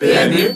PMU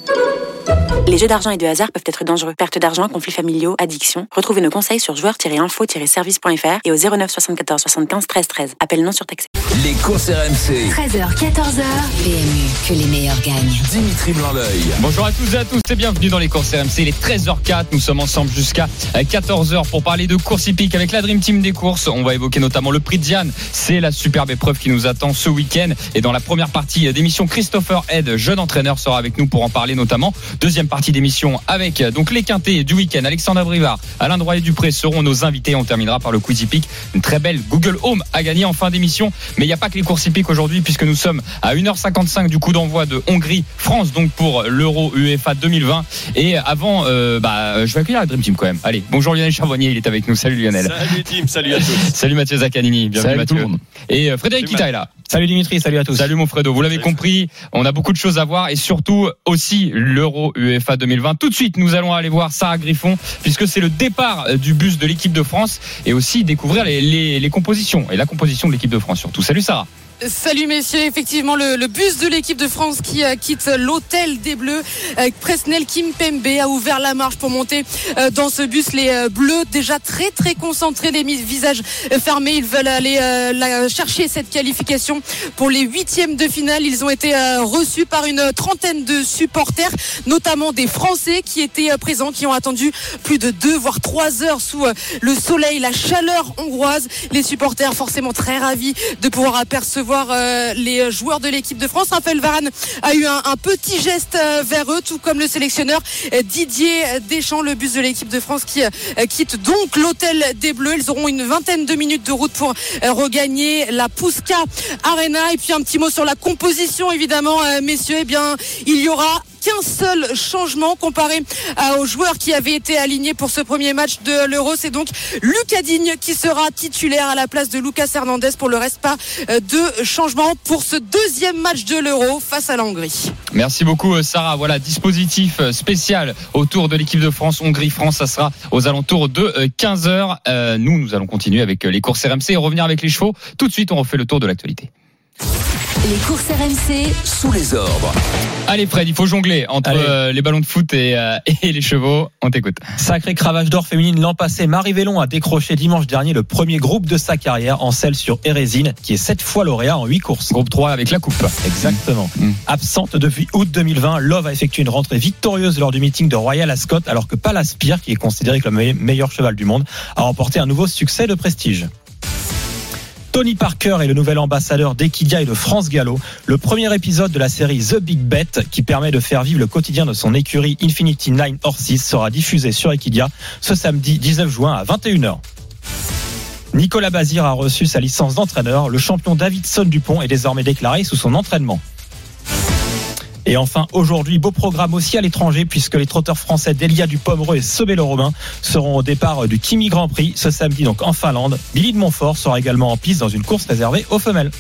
les jeux d'argent et de hasard peuvent être dangereux. Perte d'argent, conflits familiaux, addiction. Retrouvez nos conseils sur joueurs-info-service.fr et au 09 74 75 13 13. Appel non surtaxé. Les courses RMC. 13h, 14h. PMU, que les meilleurs gagnent. Dimitri blanc Bonjour à tous et à tous et bienvenue dans les courses RMC. Il est 13h04. Nous sommes ensemble jusqu'à 14h pour parler de course hippique avec la Dream Team des courses. On va évoquer notamment le prix de Diane. C'est la superbe épreuve qui nous attend ce week-end. Et dans la première partie d'émission, Christopher Head, jeune entraîneur, sera avec nous pour en parler notamment. Deuxième partie d'émission avec donc les quintés du week-end. Alexandre Brivard, Alain Droit Dupré seront nos invités. On terminera par le quiz hippique. Une très belle Google Home à gagner en fin d'émission. Mais il n'y a pas que les courses hippiques aujourd'hui puisque nous sommes à 1h55 du coup d'envoi de Hongrie-France donc pour l'Euro UEFA 2020. Et avant, euh, bah, je vais accueillir la Dream Team quand même. Allez, bonjour Lionel Charbonnier, il est avec nous. Salut Lionel. Salut Team, salut à tous. salut Mathieu Zaccanini, bienvenue salut Mathieu. Tout le monde. Et euh, Frédéric Kita est là. Salut Dimitri, salut à tous. Salut mon Fredo, vous l'avez compris, on a beaucoup de choses à voir et surtout aussi l'Euro UEFA 2020. Tout de suite, nous allons aller voir Sarah Griffon puisque c'est le départ euh, du bus de l'équipe de France et aussi découvrir les, les, les compositions et la composition de l'équipe de France surtout. Salut Sarah. Salut messieurs, effectivement le, le bus de l'équipe de France qui euh, quitte l'hôtel des Bleus. Euh, Presnel Kimpembe a ouvert la marche pour monter euh, dans ce bus. Les euh, Bleus déjà très très concentrés, les visages fermés. Ils veulent aller chercher cette qualification pour les huitièmes de finale. Ils ont été reçus par une trentaine de supporters, notamment des Français qui étaient présents, qui ont attendu plus de deux voire trois heures sous le soleil, la chaleur hongroise. Les supporters forcément très ravis de pouvoir apercevoir euh, les joueurs de l'équipe de France. Raphaël Varane a eu un, petit geste euh, vers eux, tout comme le sélectionneur euh, Didier Deschamps, le bus de l'équipe de France qui quitte donc l'hôtel des Bleus. Ils auront une vingtaine de minutes de route pour regagner la Puska Arena. Et puis un petit mot sur la composition, évidemment, messieurs. Eh bien, il y aura qu'un seul changement comparé aux joueurs qui avaient été alignés pour ce premier match de l'Euro. C'est donc Lucas Digne qui sera titulaire à la place de Lucas Hernandez. Pour le reste, pas euh, de changement pour ce deuxième match de l'Euro face à la Hongrie. Merci beaucoup euh, Sarah. Voilà, dispositif euh, spécial autour de l'équipe de France, Hongrie-France, ça sera aux alentours de 15h. nous, nous allons continuer avec les courses RMC et revenir avec les chevaux. Tout de suite, on refait le tour de l'actualité. Les courses RMC, Sous les ordres. Allez Fred, il faut jongler entre euh, les ballons de foot et, euh, et les chevaux. On t'écoute. Sacré cravache d'or féminine l'an passé, Marie Vélon a décroché dimanche dernier le premier groupe de sa carrière en selle sur Érésine, qui est sept fois lauréat en huit courses. Groupe 3 avec la coupe. Exactement. Mm. Absente depuis août 2020, Love a effectué une rentrée victorieuse lors du meeting de Royal Ascot, alors que Palaspire, qui est considéré comme le me- meilleur cheval du monde, a remporté un nouveau succès de prestige. Tony Parker est le nouvel ambassadeur d'Equidia et de France Gallo. Le premier épisode de la série The Big Bet, qui permet de faire vivre le quotidien de son écurie Infinity Nine Horses, sera diffusé sur Equidia ce samedi 19 juin à 21h. Nicolas Bazir a reçu sa licence d'entraîneur. Le champion Davidson Dupont est désormais déclaré sous son entraînement. Et enfin, aujourd'hui, beau programme aussi à l'étranger puisque les trotteurs français Delia du Pomereux et Sobelo Romain seront au départ du Kimi Grand Prix ce samedi donc en Finlande. Billy de Montfort sera également en piste dans une course réservée aux femelles.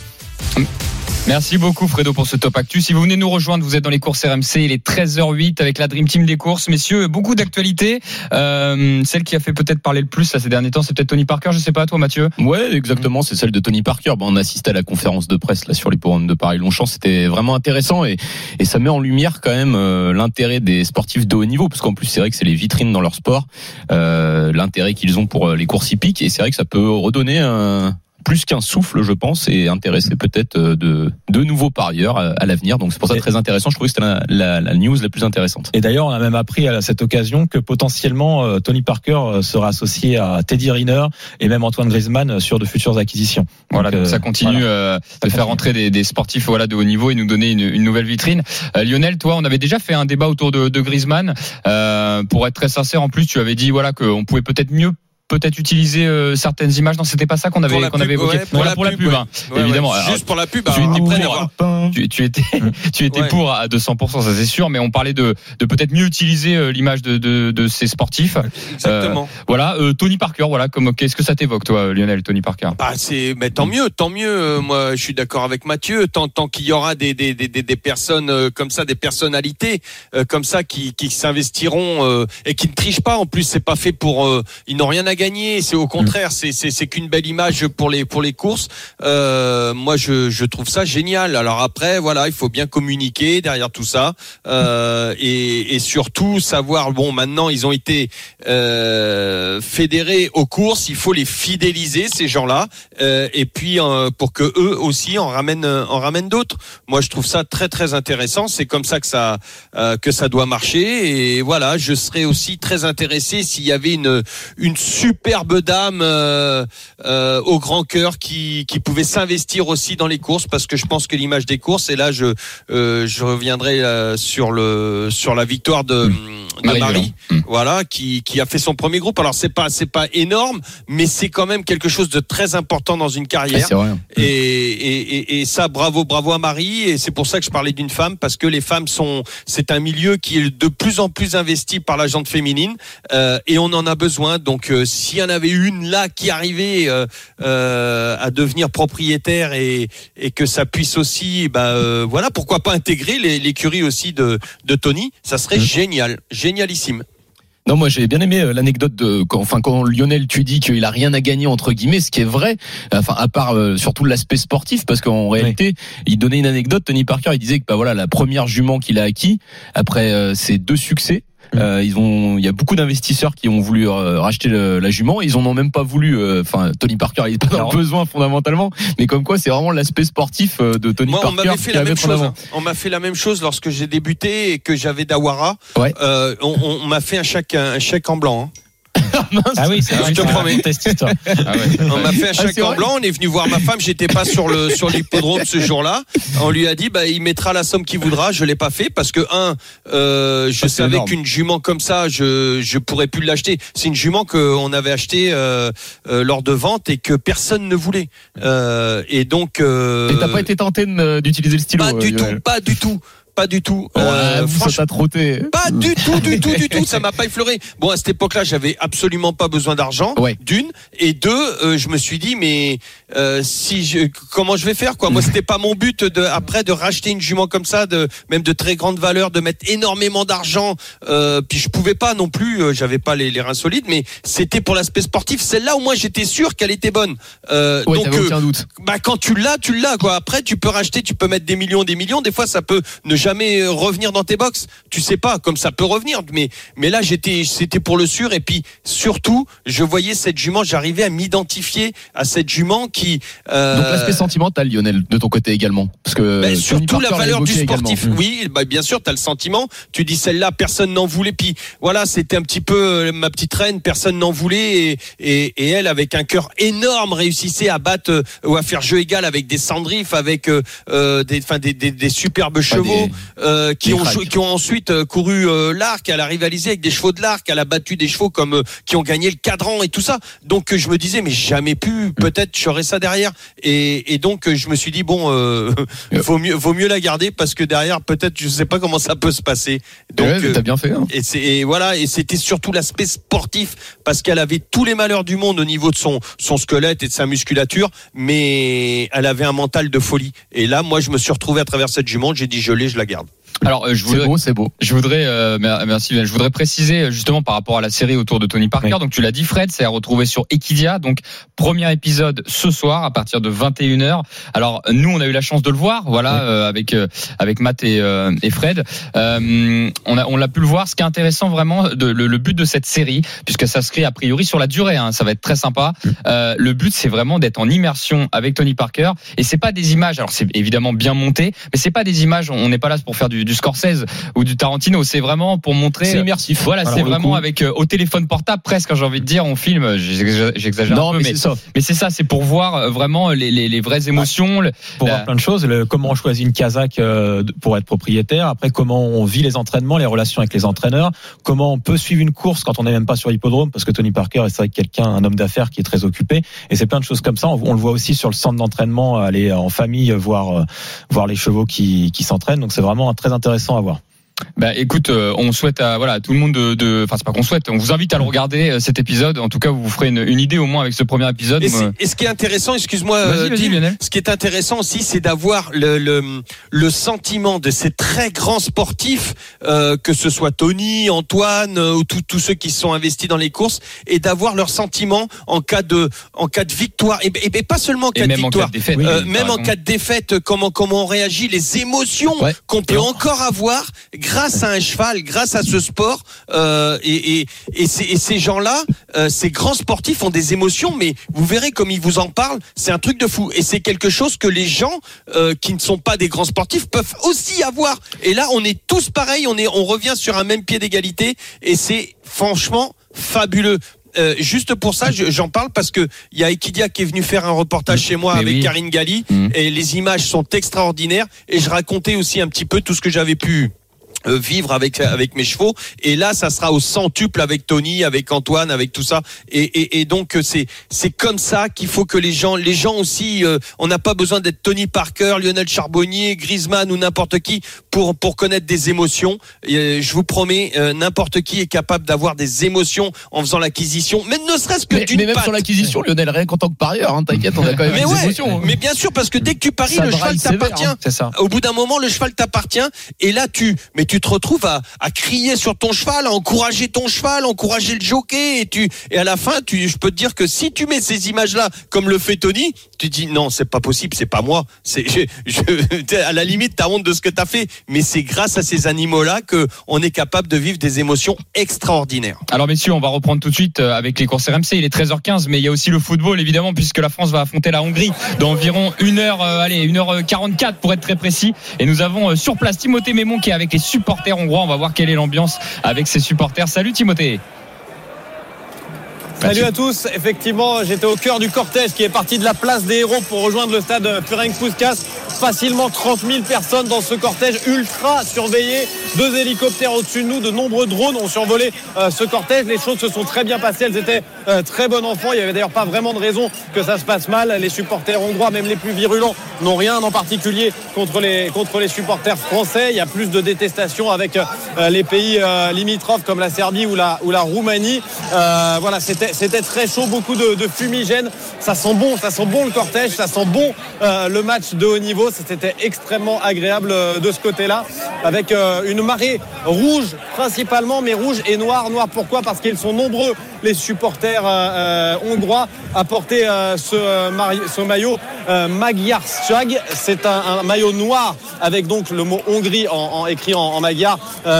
Merci beaucoup Fredo pour ce top actu. Si vous venez nous rejoindre, vous êtes dans les courses RMC, il est 13h08 avec la Dream Team des courses. Messieurs, beaucoup d'actualités. Euh, celle qui a fait peut-être parler le plus là, ces derniers temps, c'est peut-être Tony Parker. Je sais pas, toi Mathieu Ouais, exactement, c'est celle de Tony Parker. On assiste à la conférence de presse là sur les couronnes de Paris-Longchamp, c'était vraiment intéressant et, et ça met en lumière quand même euh, l'intérêt des sportifs de haut niveau, parce qu'en plus c'est vrai que c'est les vitrines dans leur sport, euh, l'intérêt qu'ils ont pour euh, les courses hippiques et c'est vrai que ça peut redonner un plus qu'un souffle, je pense, et intéresser peut-être euh, de, de nouveaux parieurs à, à l'avenir. Donc c'est pour ça très intéressant. Je trouvais que c'était la, la, la news la plus intéressante. Et d'ailleurs, on a même appris à cette occasion que potentiellement euh, Tony Parker euh, sera associé à Teddy Riner et même Antoine Griezmann euh, sur de futures acquisitions. Voilà, donc euh, ça continue voilà. euh, de Ça faire continue. entrer des, des sportifs voilà de haut niveau et nous donner une, une nouvelle vitrine. Euh, Lionel, toi, on avait déjà fait un débat autour de, de Griezmann. Euh, pour être très sincère, en plus, tu avais dit voilà qu'on pouvait peut-être mieux peut-être utiliser euh, certaines images. Non, c'était pas ça qu'on avait qu'on avait évoqué. ouais, pour voilà la pour la pub, ouais. hein, Ouais, évidemment. Alors, Juste pour la pub, tu étais après pour- tu, tu étais, tu étais Ouais. pour à 200%, ça c'est sûr, mais on parlait de, de peut-être mieux utiliser euh, l'image de, de, de ces sportifs. Exactement. Voilà, euh, Tony Parker, voilà, comme qu'est-ce que ça t'évoque, toi, Lionel, Tony Parker? Bah, c'est, mais tant mieux, tant mieux. Euh, Moi, je suis d'accord avec Mathieu. Tant, tant qu'il y aura des, des, des, des personnes euh, comme ça, des personnalités euh, comme ça qui, qui s'investiront euh, et qui ne trichent pas. En plus, c'est pas fait pour. euh, ils n'ont rien à gagner. C'est au contraire, c'est c'est qu'une belle image pour les pour les courses. Euh, moi, je je trouve ça génial. Alors après, voilà, il faut bien communiquer derrière tout ça euh, et et surtout savoir. Bon, maintenant, ils ont été euh, fédérés aux courses. Il faut les fidéliser ces gens-là euh, et puis euh, pour que eux aussi en ramènent en ramènent d'autres. Moi, je trouve ça très très intéressant. C'est comme ça que ça euh, que ça doit marcher. Et voilà, je serais aussi très intéressé s'il y avait une une superbe dame euh, euh, au grand cœur qui qui pouvait s'investir aussi dans les courses parce que je pense que l'image des courses et là je euh, je reviendrai euh, sur le sur la victoire de, de Marie Marie, Violent. Mm. voilà qui qui a fait son premier groupe. Alors c'est pas c'est pas énorme, mais c'est quand même quelque chose de très important dans une Ah, carrière. vrai. Et, et, et, et ça, bravo, bravo à Marie. Et c'est pour ça que je parlais d'une femme, parce que les femmes sont, c'est un milieu qui est de plus en plus investi par la gente féminine, euh, et on en a besoin. Donc, euh, s'il y en avait une là qui arrivait euh, euh, à devenir propriétaire et, et que ça puisse aussi, bah euh, voilà, pourquoi pas intégrer l'écurie aussi de, de Tony, ça serait génial, génialissime. Non, moi j'ai bien aimé l'anecdote de quand, enfin quand Lionel tu dis qu'il a rien à gagner entre guillemets, ce qui est vrai, enfin à part euh, surtout l'aspect sportif, parce qu'en réalité il donnait une anecdote. Tony Parker, il disait que bah voilà la première jument qu'il a acquis après euh, ses deux succès. Euh, ils ont, il y a beaucoup d'investisseurs qui ont voulu euh, racheter le- la jument. Ils en ont même pas voulu. euh, Enfin, Tony Parker, il est pas Alors- besoin fondamentalement, mais comme quoi, c'est vraiment l'aspect sportif euh, de Tony Moi, on Parker m'avait fait la même chose. hein. On m'a fait la même chose lorsque j'ai débuté et que j'avais Dawara. Ouais. Euh, on on- on m'a fait un chèque, un chèque en blanc. hein. Ah oui, c'est vrai. Je te promets. Ah ouais. On m'a fait un Ah, chèque en blanc. On est venu voir ma femme. J'étais pas sur le sur l'hippodrome ce jour-là. On lui a dit, bah, il mettra la somme qu'il voudra. Je l'ai pas fait parce que un, euh, je Ah, savais qu'une jument comme ça, je je pourrais plus l'acheter. C'est une jument qu'on avait achetée euh, euh, lors de vente et que personne ne voulait. Euh, et donc. Euh, Et t'as pas été tenté d'utiliser le stylo pas euh, du tout, pas du tout, pas du tout. Ouais, Euh, vous, ça franchement, trotté. pas du tout, du tout, du tout. Ça m'a pas effleuré. Bon, à cette époque-là, j'avais absolument pas besoin d'argent. Ouais. D'une et deux, euh, je me suis dit, mais euh, si je, comment je vais faire quoi? Moi, c'était pas mon but de après de racheter une jument comme ça, de même de très grande valeur, de mettre énormément d'argent. Euh, puis je pouvais pas non plus. euh, j'avais pas les, les reins solides, mais c'était pour l'aspect sportif. Celle-là, au moins, j'étais sûr qu'elle était bonne. Euh, Ouais, donc euh, aucun doute. bah quand tu l'as, tu l'as quoi. Après, tu peux racheter, tu peux mettre des millions, des millions. Des fois, ça peut ne jamais euh, revenir dans tes box. Tu sais pas, comme ça peut revenir. Mais mais là, j'étais, c'était pour le sûr. Et puis surtout, je voyais cette jument. J'arrivais à m'identifier à cette jument qui. euh, Donc l'aspect sentimental, Lionel, de ton côté également, parce que ben, surtout la Parker l'a valeur du sportif. également. Oui, bah, bien sûr, tu as le sentiment. Tu dis celle-là, personne n'en voulait. Puis voilà, c'était un petit peu euh, ma petite reine, personne n'en voulait. Et, et, et elle, avec un cœur énorme, réussissait à battre euh, ou à faire jeu égal avec des Sandrif, avec euh, des, enfin, des, des, des superbes chevaux euh, qui, ont, qui ont ensuite euh, couru euh, l'arc. Elle a rivalisé avec des chevaux de l'arc. Elle a battu des chevaux comme euh, qui ont gagné le cadran et tout ça. Donc je me disais, mais jamais pu. Peut-être j'aurais ça derrière. Et, et donc je me suis dit bon, vaut mieux vaut mieux la garder parce que derrière peut-être je sais pas comment ça peut se passer. Donc Ouais, t'as bien fait. hein. et voilà, et c'était surtout l'aspect sportif parce qu'elle avait tous les malheurs du monde au niveau de son son squelette et de sa musculature, mais elle avait un mental de folie. Et là, moi, je me suis retrouvé à travers cette jument. J'ai dit, je l'ai, je la garde. Alors, euh, je C'est voudrais, beau, c'est beau. Je voudrais, euh, mer- merci, je voudrais préciser euh, justement par rapport à la série autour de Tony Parker. Oui. Donc tu l'as dit, Fred, c'est à retrouver sur Equidia. Donc premier épisode ce soir à partir de 21h. Alors nous, on a eu la chance de le voir, voilà, Oui. euh, avec euh, avec Matt et, et Fred. On a on l'a pu le voir. Ce qui est intéressant vraiment, de, le, le but de cette série, puisque ça s'inscrit a priori sur la durée, hein, ça va être très sympa. Euh, le but, c'est vraiment d'être en immersion avec Tony Parker. Et c'est pas des images. Alors c'est évidemment bien monté, mais c'est pas des images. On n'est pas là pour faire du, du Scorsese ou du Tarantino. C'est vraiment pour montrer. C'est immersif. Voilà, c'est vraiment coup. avec euh, au téléphone portable presque. J'ai envie de dire, on filme. J'exagère un peu, mais mais c'est ça. c'est pour voir euh, vraiment les, les, les vraies émotions. le- pour La- voir plein de choses. Le- comment on choisit une Kazakh euh, pour être propriétaire. Après, comment on vit les entraînements, les relations avec les entraîneurs. Comment on peut suivre une course quand on n'est même pas sur l'hippodrome, parce que Tony Parker est que quelqu'un, un homme d'affaires qui est très occupé. Et c'est plein de choses comme ça. On, on le voit aussi sur le centre d'entraînement, aller en famille voir euh, voir les chevaux qui, qui s'entraînent. Donc c'est vraiment très intéressant à voir. Bah écoute, euh, on souhaite à voilà à tout le monde de, enfin c'est pas qu'on souhaite, on vous invite à le regarder euh, cet épisode. En tout cas, vous vous ferez une, une idée au moins avec ce premier épisode. Et, ce qui est intéressant, excuse-moi, euh, ce qui est intéressant aussi, c'est d'avoir le, le, le sentiment de ces très grands sportifs, que ce soit Tony, Antoine ou tous tous ceux qui se sont investis dans les courses, et d'avoir leur sentiment en cas de en cas de victoire, et, et- et pas seulement en cas de en victoire, cas de défaite. oui, même en cas de défaite, comment comment on réagit, les émotions Ouais. qu'on peut encore avoir grâce à un cheval, grâce à ce sport. euh, et, et, et, ces, et ces gens-là, euh, ces grands sportifs ont des émotions, mais vous verrez comme ils vous en parlent, c'est un truc de fou. Et c'est quelque chose que les gens euh, qui ne sont pas des grands sportifs peuvent aussi avoir. Et là, on est tous pareils, on est, on revient sur un même pied d'égalité, et c'est franchement fabuleux. Euh, juste pour ça, je- j'en parle parce que il y a Equidia qui est venu faire un reportage chez moi Mais avec oui. Karine Galli Mhm. et les images sont extraordinaires et je racontais aussi un petit peu tout ce que j'avais pu vivre avec avec mes chevaux. Et là ça sera au centuple avec Tony avec Antoine avec tout ça. Et, et, donc euh, c'est c'est comme ça qu'il faut que les gens les gens aussi euh, on n'a pas besoin d'être Tony Parker Lionel Charbonnier Griezmann ou n'importe qui pour pour connaître des émotions Et, euh, je vous promets euh, n'importe qui est capable d'avoir des émotions en faisant l'acquisition mais ne serait-ce que Mais, d'une mais même patte. sur l'acquisition, Lionel, rien qu'en tant que parieur, hein, t'inquiète, on a quand même mais des ouais, émotions. hein. mais bien sûr parce que dès que tu paries Ça le cheval t'appartient hein. C'est ça. au bout d'un moment, le cheval t'appartient. Et là, tu, mais tu te retrouves à, à crier sur ton cheval, à encourager ton cheval, encourager le jockey. Et tu, et à la fin, tu, je peux te dire que si tu mets ces images-là, comme le fait Tony, tu dis non, c'est pas possible, c'est pas moi. C'est, je, je- à la limite, t'as honte de ce que t'as fait. Mais c'est grâce à ces animaux-là que on est capable de vivre des émotions extraordinaires. Alors messieurs, on va reprendre tout de suite euh, avec les courses RMC. Il est 13h15, mais il y a aussi le football évidemment, puisque la France va affronter la Hongrie dans environ 1 heure, euh, allez, 1h44 pour être très précis. Et nous avons euh, sur place Timothée Mémon qui est avec les supporters hongrois. On va voir quelle est l'ambiance avec ses supporters. Salut Timothée. Salut à tous. Effectivement, j'étais au cœur du cortège qui est parti de la place des héros pour rejoindre le stade Ferenc Puskas. Facilement 30 000 personnes dans ce cortège ultra surveillé. Deux hélicoptères au-dessus de nous, de nombreux drones ont survolé euh, ce cortège. Les choses se sont très bien passées. Elles étaient très bon enfant. Il y avait d'ailleurs pas vraiment de raison que ça se passe mal. Les supporters hongrois, même les plus virulents, n'ont rien en particulier contre les, contre les supporters français. Il y a plus de détestation avec euh, les pays euh, limitrophes comme la Serbie ou la, ou la Roumanie. Euh, voilà, c'était très chaud, beaucoup de, de fumigène. Ça sent bon, ça sent bon le cortège, ça sent bon le match de haut niveau. C'était extrêmement agréable de ce côté-là, avec une marée rouge principalement, mais rouge et noir. Noir pourquoi? Parce qu'ils sont nombreux, les supporters euh, euh, hongrois, à porter euh, ce, maillot Magyar Szag. C'est un, maillot noir avec donc le mot Hongrie écrit en, magyar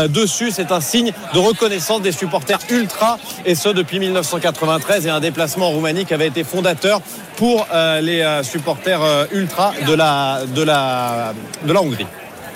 dessus. C'est un signe de reconnaissance des supporters ultra et ce depuis 1993 et un déplacement en qui avait été fondateur pour les supporters ultra de la Hongrie.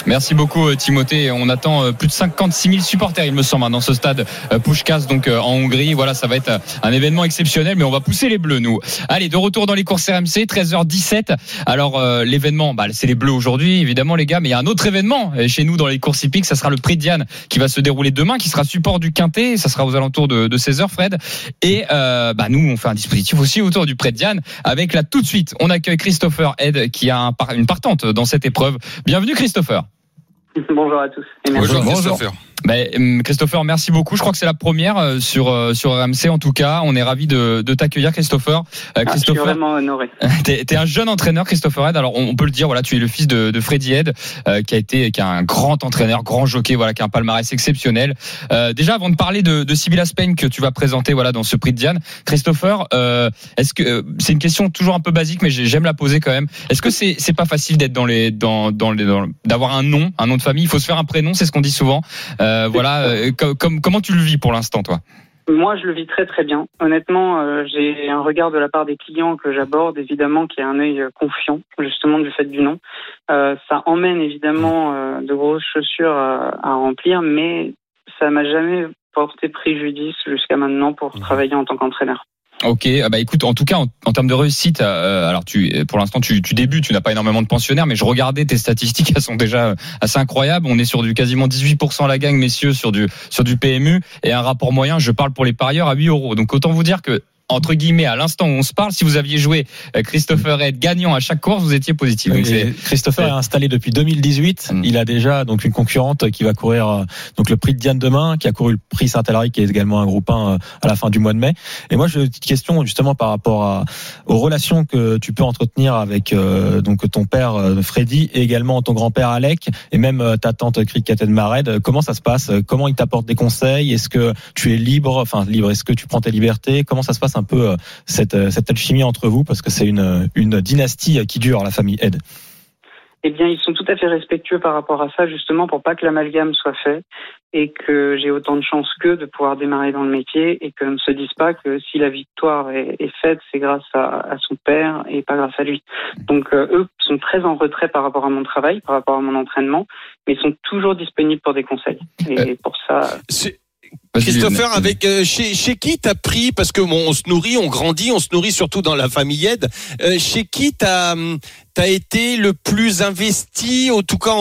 Merci beaucoup euh, Timothée. On attend euh, plus de 56 000 supporters, il me semble, hein, dans ce stade euh, Pushkas, donc en Hongrie. Voilà, ça va être un événement exceptionnel, mais on va pousser les Bleus, nous. Allez, de retour dans les courses RMC, 13h17. Alors euh, l'événement, bah, c'est les Bleus aujourd'hui, évidemment les gars, mais il y a un autre événement chez nous dans les courses hippiques. Ça sera le Prix Diane qui va se dérouler demain, qui sera support du Quintet. Ça sera aux alentours de, de 16h, Fred. Et euh, bah, nous, on fait un dispositif aussi autour du Prix Diane. Avec là tout de suite, on accueille Christopher Head qui a une partante dans cette épreuve. Bienvenue Christopher. Bonjour à tous. Et merci. Bonjour, Bonjour. Christopher. Ben, hum, Christopher, merci beaucoup. Je crois que c'est la première euh, sur euh, sur RMC en tout cas. On est ravi de, de t'accueillir, Christopher. Euh, Ah, je suis Christopher, vraiment honoré. t'es es un jeune entraîneur, Christopher Head. Alors on, peut le dire, voilà, tu es le fils de, de Freddy Head, euh, qui a été qui est un grand entraîneur, grand jockey, voilà, qui a un palmarès exceptionnel. Euh, déjà, avant de parler de, de Sibylla Spain que tu vas présenter, voilà, dans ce prix de Diane, Christopher, euh, est-ce que euh, c'est une question toujours un peu basique, mais j'ai- j'aime la poser quand même. Est-ce que c'est c'est pas facile d'être dans les dans dans les d'avoir un nom, un nom de famille? Il faut se faire un prénom, c'est ce qu'on dit souvent. Euh, voilà, euh, co- comme comment tu le vis pour l'instant, toi? Moi, je le vis très très bien. Honnêtement, euh, j'ai un regard de la part des clients que j'aborde, évidemment, qui a un œil euh, confiant, justement du fait du nom. Euh, ça emmène évidemment euh, de grosses chaussures à, à remplir, mais ça m'a jamais porté préjudice jusqu'à maintenant pour travailler en tant qu'entraîneur. Ok, ah bah écoute, en tout cas en, termes de réussite, euh, alors tu, pour l'instant tu, tu débutes, tu n'as pas énormément de pensionnaires, mais je regardais tes statistiques, elles sont déjà assez incroyables. On est sur du quasiment 18% à la gagne, messieurs, sur du sur du PMU et un rapport moyen. Je parle pour les parieurs à 8 euros. Donc autant vous dire que entre guillemets, à l'instant où on se parle, si vous aviez joué euh, Christopher Red gagnant à chaque course, vous étiez positif. Oui, Christopher est installé depuis 2018. Mm. Il a déjà donc une concurrente qui va courir euh, donc le prix de Diane demain, qui a couru le prix Saint-Hilary, qui est également un groupe 1 euh, à la fin du mois de mai. Et moi, j'ai une petite question justement par rapport à, aux relations que tu peux entretenir avec euh, donc ton père Freddy et également ton grand-père Alec et même ta tante Cricket Mared. Comment ça se passe? Comment ils t'apportent des conseils? Est-ce que tu es libre? Enfin libre. Est-ce que tu prends tes libertés? Comment ça se passe un peu euh, cette, euh, cette alchimie entre vous Parce que c'est une, une dynastie qui dure, la famille Ed. Eh bien, ils sont tout à fait respectueux par rapport à ça, justement, pour pas que l'amalgame soit fait et que j'ai autant de chance qu'eux de pouvoir démarrer dans le métier et que ne se disent pas que si la victoire est, est faite, c'est grâce à, à, son père et pas grâce à lui. Donc, euh, eux sont très en retrait par rapport à mon travail, par rapport à mon entraînement, mais ils sont toujours disponibles pour des conseils. Et pour ça. C'est- Christopher, avec euh, chez, chez qui t'as pris? Parce que bon, on se nourrit, on grandit, on se nourrit surtout dans la famille aide. Euh, chez qui t'as t'as été le plus investi? En tout cas,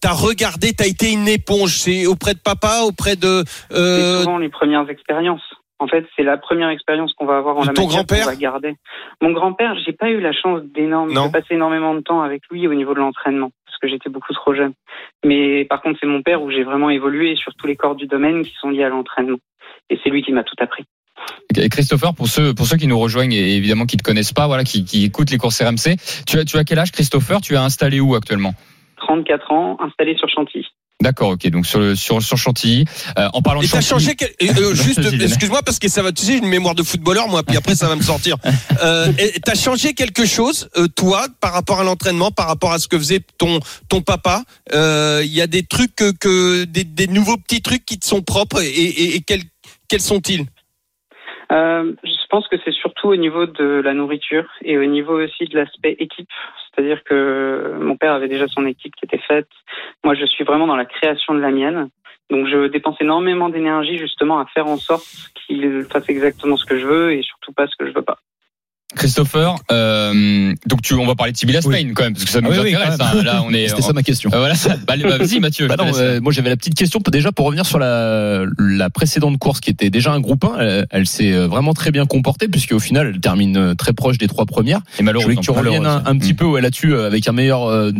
t'as regardé, t'as été une éponge. C'est auprès de papa, auprès de C'est euh, souvent les premières expériences. En fait, c'est la première expérience qu'on va avoir en la ton matière grand-père qu'on va garder. Mon grand-père, j'ai pas eu la chance d'énorme, de passer énormément de temps avec lui au niveau de l'entraînement parce que j'étais beaucoup trop jeune. Mais par contre, c'est mon père où j'ai vraiment évolué sur tous les corps du domaine qui sont liés à l'entraînement. Et c'est lui qui m'a tout appris. Et Christopher, pour ceux, pour ceux qui nous rejoignent et évidemment qui te connaissent pas, voilà, qui, qui écoutent les courses RMC, tu as, tu as quel âge, Christopher? Tu as installé où actuellement? 34 ans, installé sur Chantilly. D'accord, ok. Donc sur le sur sur Chantilly. Euh, en parlant de Et t'as Chantilly, changé quel- euh, euh, juste, excuse-moi parce que ça va, tu sais, j'ai une mémoire de footballeur moi, puis après ça va me sortir. Euh, t'as changé quelque chose, euh, toi, par rapport à l'entraînement, par rapport à ce que faisait ton ton papa? Euh, Il y a des trucs que, que des, des nouveaux petits trucs qui te sont propres et, et, et quels quels sont-ils? Euh, je pense que c'est surtout au niveau de la nourriture et au niveau aussi de l'aspect équipe. C'est-à-dire que mon père avait déjà son équipe qui était faite. Moi, je suis vraiment dans la création de la mienne. Donc, je dépense énormément d'énergie justement à faire en sorte qu'il fasse exactement ce que je veux et surtout pas ce que je veux pas. Christopher, euh, donc tu, on va parler de Sibila Oui. Spain quand même parce que ça nous Ah oui, oui, intéresse. hein. Là, on est. C'était ça ma question. Euh, voilà. ça- Bah, bah, vas-y, Mathieu. Bah je non, euh, moi j'avais la petite question déjà pour revenir sur la, la précédente course qui était déjà un groupe 1. Elle, elle s'est euh, vraiment très bien comportée puisque au final elle termine euh, très proche des trois premières. Et Je malheureusement. voulais que tu reviennes un, un petit Mm. peu où elle a tu avec un meilleur euh,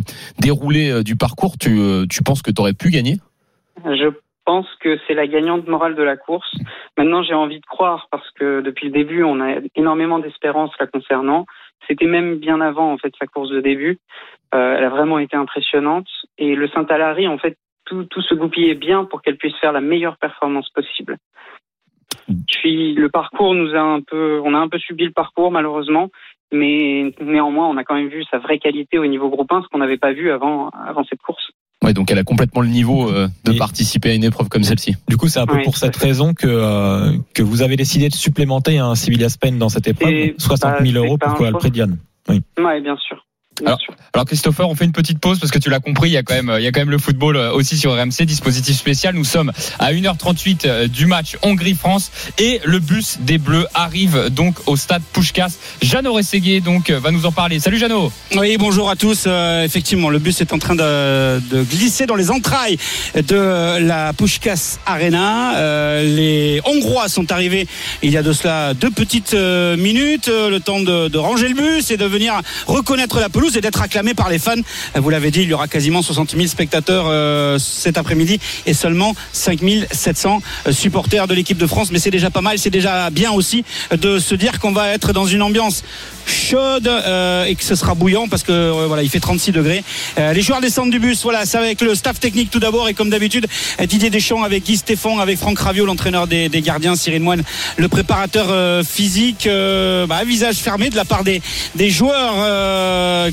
déroulé euh, du parcours. Tu, euh, tu penses que tu aurais pu gagner? Je pense que c'est la gagnante morale de la course. Maintenant, j'ai envie de croire parce que depuis le début, on a énormément d'espérance la concernant. C'était même bien avant en fait sa course de début. Euh, elle a vraiment été impressionnante et le Saint-Alary en fait tout, tout se goupillait bien pour qu'elle puisse faire la meilleure performance possible. Puis le parcours nous a un peu, on a un peu subi le parcours malheureusement, mais néanmoins on a quand même vu sa vraie qualité au niveau groupe 1, ce qu'on n'avait pas vu avant avant cette course. Ouais, donc elle a complètement le niveau euh, de Et- participer à une épreuve comme celle-ci. Du coup, c'est un peu Oui, pour cette fait. raison que euh, que vous avez décidé de supplémenter un Sibylla Spain dans cette épreuve, Et, 60 bah, 000 euros c'est pas pour le prix de Diane. Ouais, bien sûr. Alors, Christopher, on fait une petite pause parce que tu l'as compris, il y a quand même, il y a quand même le football euh, aussi sur RMC, dispositif spécial. Nous sommes à 1h38 euh, du match Hongrie-France et le bus des Bleus arrive donc au stade Pushkas. Jeannot Rességuier donc euh, va nous en parler. Salut Jeannot. Oui, bonjour à tous. Euh, effectivement, le bus est en train de, de glisser dans les entrailles de la Pushkas Arena. Euh, les Hongrois sont arrivés il y a de cela deux petites minutes, le temps de, de ranger le bus et de venir reconnaître la pelouse et d'être acclamé par les fans. Euh, Vous l'avez dit, il y aura quasiment 60 000 spectateurs euh, cet après-midi et seulement 5 700 euh, supporters de l'équipe de France. Mais c'est déjà pas mal, c'est déjà bien aussi de se dire qu'on va être dans une ambiance chaude et que ce sera bouillant parce que voilà il fait 36 degrés les joueurs descendent du bus voilà c'est avec le staff technique tout d'abord et comme d'habitude Didier Deschamps avec Guy Stéphane avec Franck Raviot l'entraîneur des, gardiens Cyril Moine le préparateur physique bah, visage fermé de la part des, des joueurs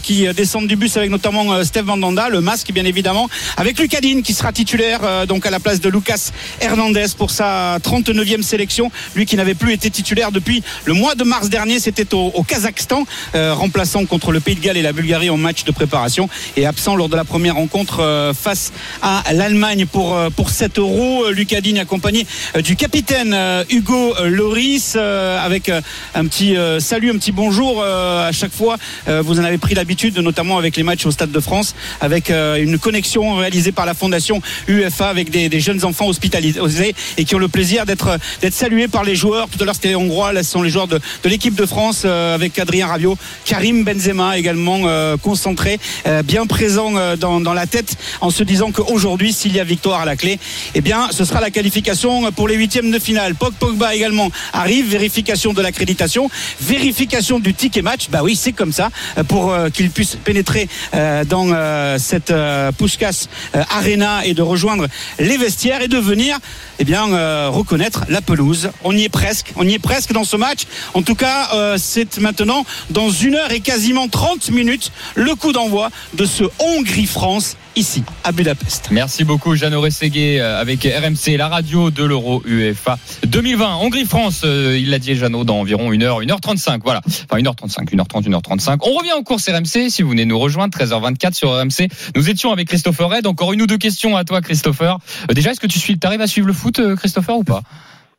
qui descendent du bus avec notamment euh, Steve Mandanda le masque bien évidemment avec Lucadine qui sera titulaire euh, donc à la place de Lucas Hernandez pour sa 39e sélection. Lui qui n'avait plus été titulaire depuis le mois de mars dernier c'était au, Kazakhstan euh, remplaçant contre le Pays de Galles et la Bulgarie en match de préparation et absent lors de la première rencontre euh, face à l'Allemagne pour euh, pour 7 euros. Euh, Lucadine accompagné euh, du capitaine euh, Hugo euh, Loris euh, avec euh, un petit euh, salut un petit bonjour euh, à chaque fois Euh, vous en avez pris l'habitude notamment avec les matchs au Stade de France, avec euh, une connexion réalisée par la Fondation UFA avec des, jeunes enfants hospitalisés et qui ont le plaisir d'être d'être salués par les joueurs. Tout à l'heure, c'était les Hongrois, là, ce sont les joueurs de, l'équipe de France euh, avec Adrien Rabiot, Karim Benzema également euh, concentré, bien présent dans, la tête, en se disant qu'aujourd'hui, s'il y a victoire à la clé, eh bien, ce sera la qualification pour les huitièmes de finale. Pog Pogba également arrive, vérification de l'accréditation, vérification du ticket match. Bah oui, c'est comme ça pour qu'il puisse pénétrer euh, dans euh, cette euh, Puskás euh, Arena et de rejoindre les vestiaires et de venir eh bien reconnaître la pelouse. On y est presque, on y est presque dans ce match. En tout cas, c'est maintenant dans une heure et quasiment 30 minutes le coup d'envoi de ce Hongrie-France ici à Budapest. Merci beaucoup Jeannot Rességué euh, avec RMC, la radio de l'Euro UEFA 2020. Hongrie-France, euh, il l'a dit Jeannot, dans environ 1h, 1h35. Voilà. Enfin 1h35, 1h30, 1h35. On revient aux courses RMC. Si vous venez nous rejoindre, 13h24 sur RMC. Nous étions avec Christopher Red. Encore une ou deux questions à toi Christopher. Euh, déjà, est-ce que tu suis, arrives à suivre le foot Christopher ou pas?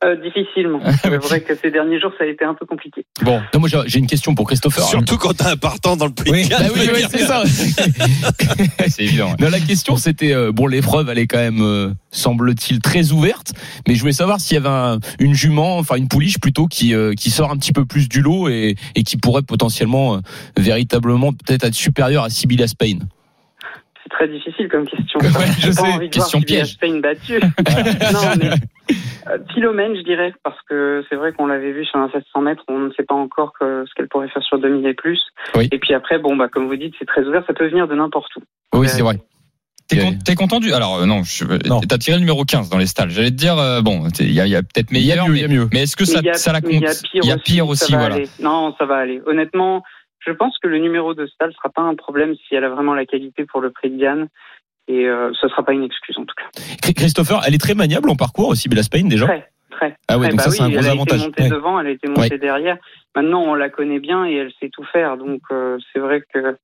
Euh, difficilement. C'est vrai que ces derniers jours, ça a été un peu compliqué. Bon, non, moi j'ai j'ai une question pour Christopher. Surtout quand t'as un partant dans le prix Oui, bah oui, c'est ça. C'est évident. ouais. Non, la question c'était euh, bon l'épreuve elle est quand même euh, semble-t-il très ouverte mais je voulais savoir s'il y avait un- une jument enfin une pouliche plutôt qui euh, qui sort un petit peu plus du lot et, et qui pourrait potentiellement euh, véritablement peut-être être supérieure à Sibylla Spain. Très difficile comme question. Ouais, je pas sais, envie de question voir piège. Spain battu. non, mais euh, Philomène, je dirais, parce que c'est vrai qu'on l'avait vu sur un 700 mètres, on ne sait pas encore que- ce qu'elle pourrait faire sur 2000 et plus. Oui. Et puis après, bon, bah, comme vous dites, c'est très ouvert, ça peut venir de n'importe où. Oui, Euh, c'est vrai. T'es con- t'es content du Alors euh, non, je- Non. t'as tiré le numéro 15 dans les stalles. J'allais te dire euh, bon, t'es- il y a, peut-être meilleur, mieux, mais, il y a mieux. mais est-ce que ça, a- la compte? Il y a pire, aussi, ça va voilà. aller. Non, ça va aller. Honnêtement, je pense que le numéro de Stal sera pas un problème si elle a vraiment la qualité pour le prix de Diane. Et euh, ce sera pas une excuse en tout cas. Chri- Christopher elle est très maniable en parcours Sibylla Spain déjà? Très, très. Ah ouais, très. donc Bah ça, oui, c'est un gros elle avantage. a été montée Ouais. devant, elle a été montée derrière. Maintenant, on la connaît bien et elle sait tout faire. Donc, euh, c'est vrai que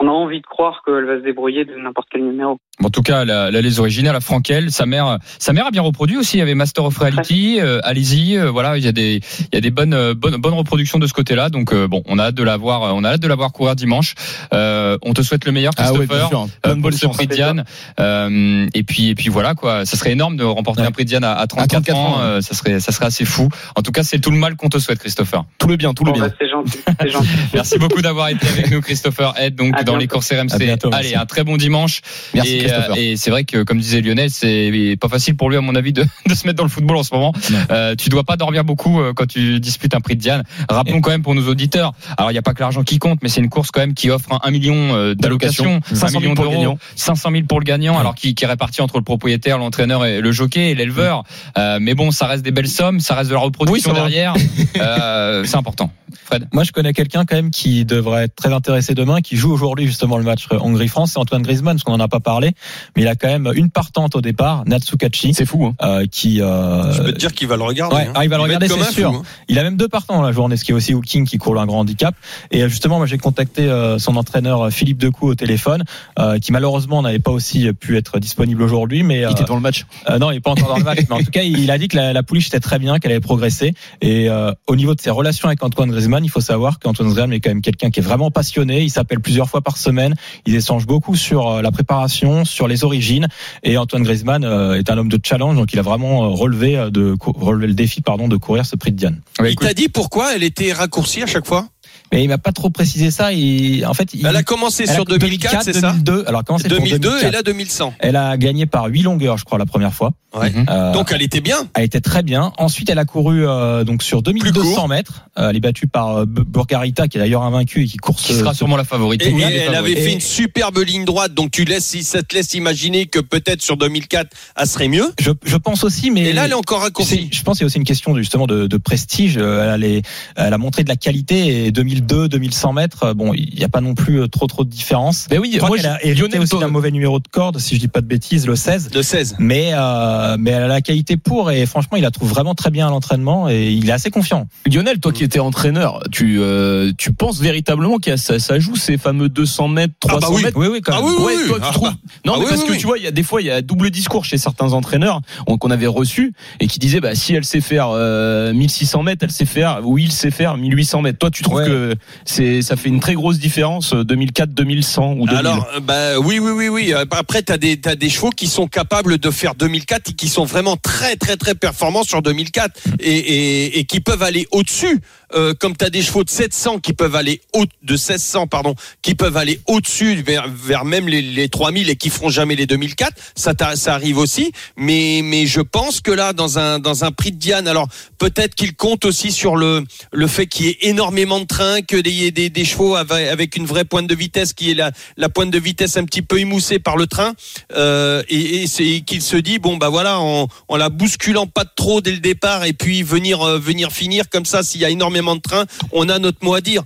on a envie de croire qu'elle va se débrouiller de n'importe quel numéro. En tout cas, la, la les originale, la Frankel, sa mère, sa mère a bien reproduit aussi. Il y avait Master of Reality, euh, allez-y, euh, voilà, il y a des, il y a des bonnes, euh, bonnes, bonnes reproductions de ce côté-là. Donc euh, bon, on a hâte de la voir, euh, on a hâte de la voir courir dimanche. Euh, on te souhaite le meilleur, Ah ouais, Christopher. bien sûr. euh, Bonne, chance. prix Diane. Euh, et puis, et puis voilà quoi. Ça serait énorme de remporter Ouais. un prix de Diane à, à 34, 34 ans. ans, ouais. ça serait, ça serait assez fou. En tout cas, c'est tout le mal qu'on te souhaite, Christopher. Tout le bien, tout le Bon, bien. bah, c'est gentil, c'est gentil. Merci beaucoup d'avoir été avec nous, Christopher donc À dans les courses RMC. Bientôt, Allez, un très bon dimanche. Merci, et, euh, et c'est vrai que, comme disait Lionel, c'est pas facile pour lui, à mon avis, de, de se mettre dans le football en ce moment. Euh, tu dois pas dormir beaucoup euh, quand tu disputes un prix de Diane. Rappelons quand même pour nos auditeurs. Alors, il n'y a pas que l'argent qui compte, mais c'est une course quand même qui offre un, un million euh, d'allocations, D'allocations. 500 un 000 million pour le d'euros, gagnant. 500 000 pour le gagnant, alors qui, qui est réparti entre le propriétaire, l'entraîneur et le jockey et l'éleveur. Euh, mais bon, ça reste des belles sommes, ça reste de la reproduction Oui, derrière. Euh, c'est important. Fred? Moi, je connais quelqu'un quand même qui devrait être très intéressé demain, qui joue aujourd'hui justement le match Hongrie-France, c'est Antoine Griezmann, parce qu'on en a pas parlé, mais il a quand même une partante au départ, Natsukachi, C'est fou. Hein. euh, qui. euh, Je peux te dire qu'il va le regarder. Ouais, hein. ah, il va le regarder, c'est sûr. fou, hein. Il a même deux partants la journée, ce qui est aussi Hooking qui court un grand handicap. Et euh, justement, moi j'ai contacté euh, son entraîneur euh, Philippe Decou au téléphone, euh, qui malheureusement n'avait pas aussi pu être disponible aujourd'hui, mais euh, Il était dans le match. euh, non, il est pas encore dans le match. mais en tout cas, il a dit que la, la pouliche était très bien, qu'elle avait progressé. Et euh, au niveau de ses relations avec Antoine Griezmann, il faut savoir qu'Antoine Griezmann est quand même quelqu'un qui est vraiment passionné. Il s'appelle plusieurs fois par semaine. Ils échangent beaucoup sur euh, la préparation, sur les origines. Et Antoine Griezmann euh, est un homme de challenge, donc il a vraiment euh, relevé de relevé le défi, pardon, de courir ce prix de Diane. Ouais, Il écoute, t'a dit pourquoi elle était raccourcie à chaque fois? Mais il m'a pas trop précisé ça. Et en fait, il, Elle a commencé elle a- sur 2004, c'est ça 2002. Alors comment c'est pour 2002 et 2004. là 2100. Elle a gagné par 8 longueurs, je crois, la première fois. Ouais. Mhm. Euh, Donc elle était bien. Elle était très bien. Ensuite, elle a couru euh, donc sur Plus 2200 court. mètres. Euh, elle est battue par euh, Burgarita, qui est d'ailleurs invaincu et qui court qui ce- sera sûrement la favorite. Et, elle avait fait Et- une superbe ligne droite, donc tu laisses, si ça te laisse imaginer que peut-être sur 2004, elle serait mieux. Je, je pense aussi, mais Et là, elle est encore c'est- raccourcie. je pense qu'il y a aussi une question de, justement de, de prestige. Elle a, les- elle a montré de la qualité et 2002, 2100 mètres. euh, Bon, il n'y a pas non plus euh, trop trop de différence. Ben oui, Je crois moi, qu'elle a hérité aussi d'un mauvais numéro de corde, si je dis pas de bêtises, le 16. De 16. Mais euh, mais elle a la qualité pour et franchement, il la trouve vraiment très bien à l'entraînement et il est assez confiant. Lionel, toi qui étais entraîneur, tu euh, tu penses véritablement que ça, ça joue ces fameux 200 mètres, 300 Ah bah oui. mètres? Oui, oui, quand Ah même. oui, Ouais, toi, tu Ah trouves bah. Non, Ah mais oui, parce oui, que oui. tu vois, il y a des fois, il y a double discours chez certains entraîneurs on- qu'on avait reçus et qui disaient, bah, si elle sait faire euh, 1600 mètres, elle sait faire, ou il sait faire 1800 mètres. Toi, tu trouves Ouais. que c'est ça fait une très grosse différence euh, 2004, 2100 ou 2000. Alors, euh, bah, oui, oui, oui, oui. Euh, Après, t'as des, t'as des chevaux qui sont capables de faire 2004 et qui sont vraiment très, très, très performants sur 2004 et, et, et qui peuvent aller au-dessus. Euh, comme t'as des chevaux de 700 qui peuvent aller au de 1600 pardon, qui peuvent aller au-dessus vers, vers même les, les 3000 et qui feront jamais les 2004. Ça, ça arrive aussi. Mais, mais je pense que là, dans un, dans un prix de Diane, alors peut-être qu'il compte aussi sur le, le fait qu'il y ait énormément de trains, que des, des, des chevaux avec, une vraie pointe de vitesse qui est la, la pointe de vitesse un petit peu émoussée par le train, euh, et, et c'est qu'il se dit bon bah voilà en, en la bousculant pas trop dès le départ et puis venir euh, venir finir comme ça s'il y a énormément de trains, on a notre mot à dire.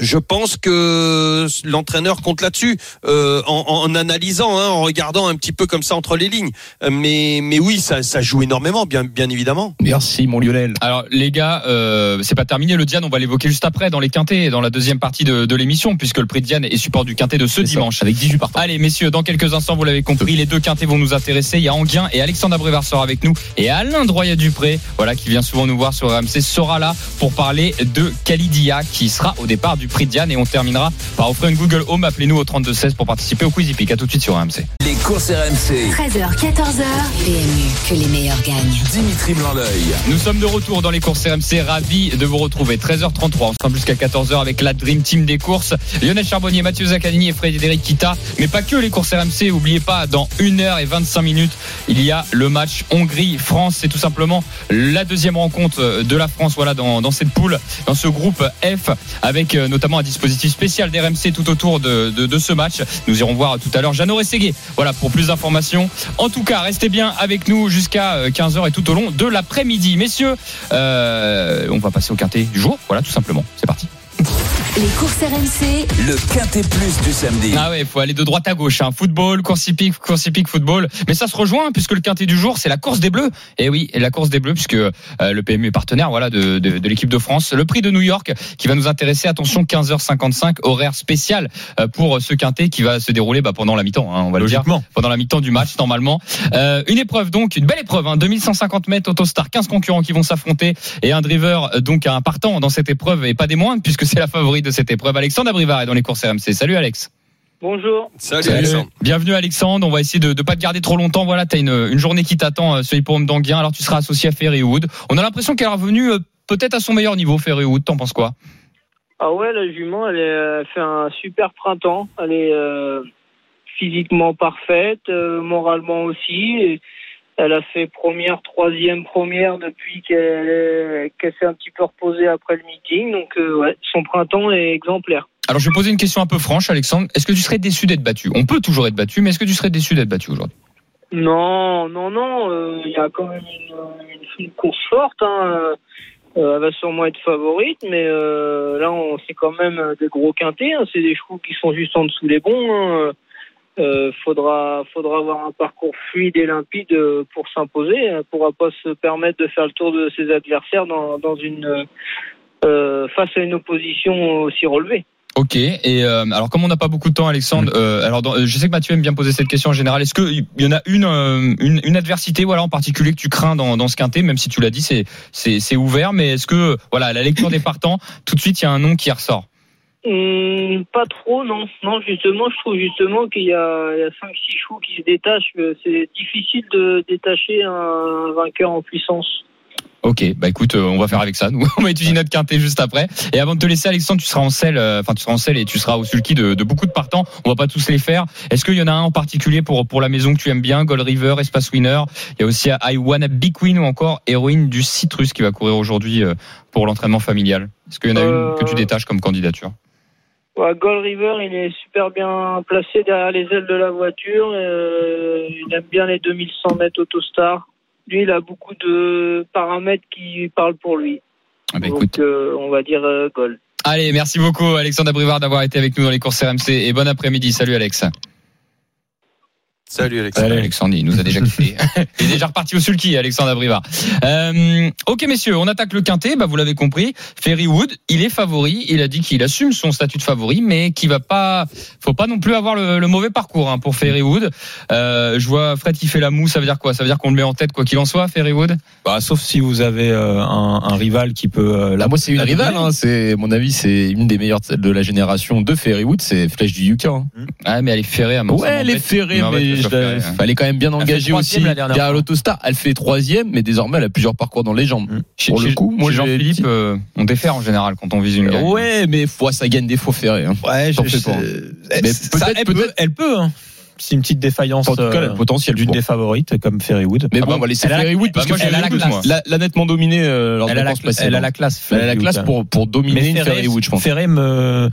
Je pense que l'entraîneur compte là-dessus euh, en, en analysant, hein, en regardant un petit peu comme ça entre les lignes. Euh, Mais, mais oui, ça, ça joue énormément, bien, bien évidemment. Merci mon Lionel. Alors les gars, euh, c'est pas terminé le Diane, on va l'évoquer juste après dans les quintés, dans la deuxième partie de, de l'émission, puisque le prix de Diane est support du quintet de ce ça, dimanche. avec 18 partants. Allez messieurs, dans quelques instants, vous l'avez compris, les deux quintés vont nous intéresser. Il y a Anguien et Alexandre Abrivard sera avec nous et Alain Droyat-Dupré, voilà, qui vient souvent nous voir sur RMC, sera là pour parler de Calidia, qui sera au départ du prix de Diane et on terminera par offrir une Google Home. Appelez-nous au 3216 pour participer au Quiz Hippique. À tout de suite sur RMC. Les courses RMC. 13h, 14h, PMU, que les meilleurs gagnent. Dimitri Blanc-L'œil. Nous sommes de retour dans les courses RMC, ravis de vous retrouver. 13h33, on sera jusqu'à 14h avec la Dream Team des courses. Lionel Charbonnier, Mathieu Zaccanini et Frédéric Kita. Mais pas que les courses RMC, oubliez pas, dans 1h25 minutes, il y a le match Hongrie-France. C'est tout simplement la deuxième rencontre de la France, voilà, dans, dans cette poule, dans ce groupe F, avec euh, notamment un dispositif spécial d'RMC tout autour de, ce match. Nous irons voir tout à l'heure Jeannot Rességuier. Voilà, pour plus d'informations. En tout cas, restez bien avec nous jusqu'à 15h et tout au long de l'après-midi. Messieurs, euh, on va passer au quintet du jour. Voilà, tout simplement. C'est parti. Les courses RMC, Le quintet plus du samedi. Ah ouais, il faut aller de droite à gauche. Hein. Football, course hippique, course hippique, football. Mais ça se rejoint puisque le quintet du jour, c'est la course des Bleus. Et oui, et la course des Bleus puisque euh, le PMU est partenaire voilà de, de, de l'équipe de France. Le prix de New York qui va nous intéresser. Attention, 15h55, horaire spécial euh, pour ce quintet qui va se dérouler bah, pendant la mi-temps. Hein, on va le dire Logiquement. pendant la mi-temps du match normalement. Euh, une épreuve donc, une belle épreuve, hein, 2150 mètres autostar, 15 concurrents qui vont s'affronter et un driver euh, donc un partant dans cette épreuve et pas des moindres puisque c'est la favorite de cette épreuve. Alexandre Abrivard est dans les courses RMC. Salut Alex. Bonjour. Salut, Salut. Alexandre. Bienvenue Alexandre, on va essayer de ne pas te garder trop longtemps. Voilà, tu as une, une journée qui t'attend euh, sur l'hippodrome d'Anguien, alors tu seras associé à Ferrywood. On a l'impression qu'elle est revenue euh, peut-être à son meilleur niveau, Ferrywood. T'en penses quoi? Ah ouais, la jument, elle, est- elle fait un super printemps. Elle est euh, physiquement parfaite, euh, moralement aussi. Et elle a fait première, troisième, première depuis qu'elle s'est un petit peu reposée après le meeting. Donc euh, ouais, son printemps est exemplaire. Alors je vais poser une question un peu franche Alexandre. Est-ce que tu serais déçu d'être battu? On peut toujours être battu, mais est-ce que tu serais déçu d'être battu aujourd'hui? Non, non, non. euh, Il y a quand même une, une- une course forte. Hein. Euh, elle va sûrement être favorite, mais euh, là, c'est quand même des gros quintés. hein. C'est des chevaux qui sont juste en dessous des bons. Hein. Euh, faudra, faudra avoir un parcours fluide et limpide euh, pour s'imposer. Elle pourra pas se permettre de faire le tour de ses adversaires dans, dans une euh, face à une opposition aussi relevée. Ok. Et euh, alors comme on n'a pas beaucoup de temps, Alexandre, euh, alors dans- je sais que Mathieu aime bien poser cette question en général. Est-ce qu'il y en a une, euh, une, une adversité, voilà, en particulier que tu crains dans, dans ce quintet, même si tu l'as dit, c'est c'est c'est ouvert, mais est-ce que voilà, à la lecture des partants, tout de suite il y a un nom qui ressort? Hum, pas trop, non. Non, justement, je trouve justement qu'il y a, il y a 5-6 chevaux qui se détachent. que C'est difficile de détacher un vainqueur en puissance. Ok, bah écoute, euh, on va faire avec ça. Nous, on va étudier notre quintet juste après. Et avant de te laisser, Alexandre, tu seras en selle, euh, enfin tu seras en selle et tu seras au sulky de, de beaucoup de partants. On va pas tous les faire. Est-ce qu'il y en a un en particulier pour pour la maison que tu aimes bien, Gold River, Espace Winner Il y a aussi I Wanna Be Queen ou encore Héroïne du Citrus qui va courir aujourd'hui euh, pour l'entraînement familial. Est-ce qu'il y en a Euh, une que tu détaches comme candidature? Ouais, Gold River, il est super bien placé derrière les ailes de la voiture. euh, il aime bien les 2100 mètres Autostar. Lui, il a beaucoup de paramètres qui parlent pour lui. Ah bah, Donc, euh, on va dire euh, Gold. Allez, merci beaucoup Alexandre Abrivard d'avoir été avec nous dans les courses RMC et bon après-midi. Salut Alex. Salut Alexandre. Salut Alexandre, il nous a déjà quitté. il est déjà reparti au sulky, Alexandre Abrivard. Euh, ok messieurs, on attaque le quintet, bah, vous l'avez compris. Ferrywood, il est favori, il a dit qu'il assume son statut de favori, mais qu'il va pas, faut pas non plus avoir le, le mauvais parcours hein, pour Ferrywood. Euh, je vois Fred qui fait la moue, ça veut dire quoi? Ça veut dire qu'on le met en tête quoi qu'il en soit, Ferrywood Bah, sauf si vous avez euh, un, un rival qui peut. euh, Là, la- moi, c'est une la rivale. Hein. C'est, mon avis, c'est une des meilleures de la génération de Ferrywood. C'est Flèche du Yuka. Hein. Ah mais elle est ferrée à mon Ouais, elle est ferrée, mais hein. elle est quand même bien engagée aussi la dernière derrière l'autostar. Elle fait troisième, mais désormais elle a plusieurs parcours dans les jambes. Chez, Pour le coup, moi, Jean-Philippe, euh, on défère en général quand on vise une gagne. Ouais, mais fois ça gagne des faux ferrés. Hein. Ouais, je- je- pas. Mais ça, peut-être- elle peut, elle peut. Hein. C'est une petite défaillance. En tout cas, elle a le euh, potentiel d'une pour. des favorites comme Ferrywood. Mais Ah bon, bah, on va laisser a Ferrywood parce bah, moi, que j'ai la classe, nettement dominé lors de Elle la a, la, elle a la classe. Elle a la classe pour, pour dominer Ferrywood, je pense. Ferré me,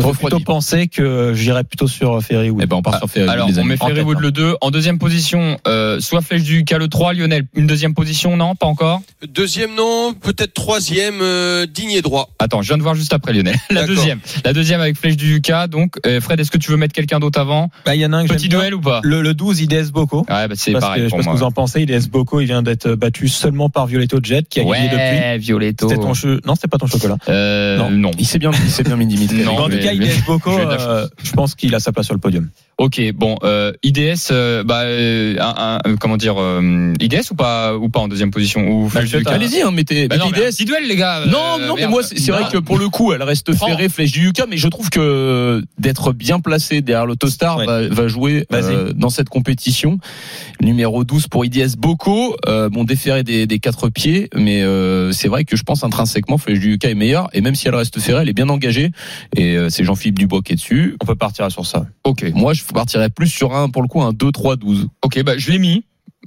Refroidi. plutôt penser que j'irais plutôt sur Ferrywood. Eh ben, on part sur Ferrywood. Alors, les on met Ferrywood hein. le 2. En deuxième position, euh, soit Flèche du K le 3, Lionel. Une deuxième position, non Pas encore? Deuxième nom, peut-être troisième, euh, digne et droit. Attends, je viens de voir juste après Lionel. La deuxième. La deuxième avec Flèche du UK. Donc, euh, Fred, est-ce que tu veux mettre quelqu'un d'autre avant? Bah, il y en a un que Petit bien. duel ou pas? Le, le 12, IDS Boko. Ouais, bah, c'est pareil que, je sais pour pas ce que vous en pensez. IDS Boko, il vient d'être battu seulement par Violetto Jet qui a gagné depuis. Ouais, Violetto. C'était ton che- Non, c'était pas ton chocolat. Euh, Non. non. Il s'est bien, il s'est bien mis Non, cas, IDS Boko, euh, je pense qu'il a sa place sur le podium. Ok, bon, euh, IDS, euh, bah, euh, un- un- comment dire, euh, IDS ou pas, ou pas en deuxième position ou Bah, Allez-y, hein, mettez, Bah non, mettez mais un IDS. petit duel, les gars. Non, Euh, non, mais moi, c'est vrai que pour le coup, elle reste Prends. ferrée, flèche du Yuka, mais je trouve que d'être bien placé derrière l'autostar Ouais. va, va jouer euh, dans cette compétition. Numéro 12 pour IDS Boko, euh, bon déféré des, des quatre pieds, mais euh, c'est vrai que je pense intrinsèquement flèche du Yuka est meilleure, et même si elle reste ferrée, elle est bien engagée, et euh, c'est Jean-Philippe Dubois qui est dessus. On peut partir sur ça. Ok, Moi, je partirais plus sur un, pour le coup, un 2-3-12. ok, bah, je l'ai mis.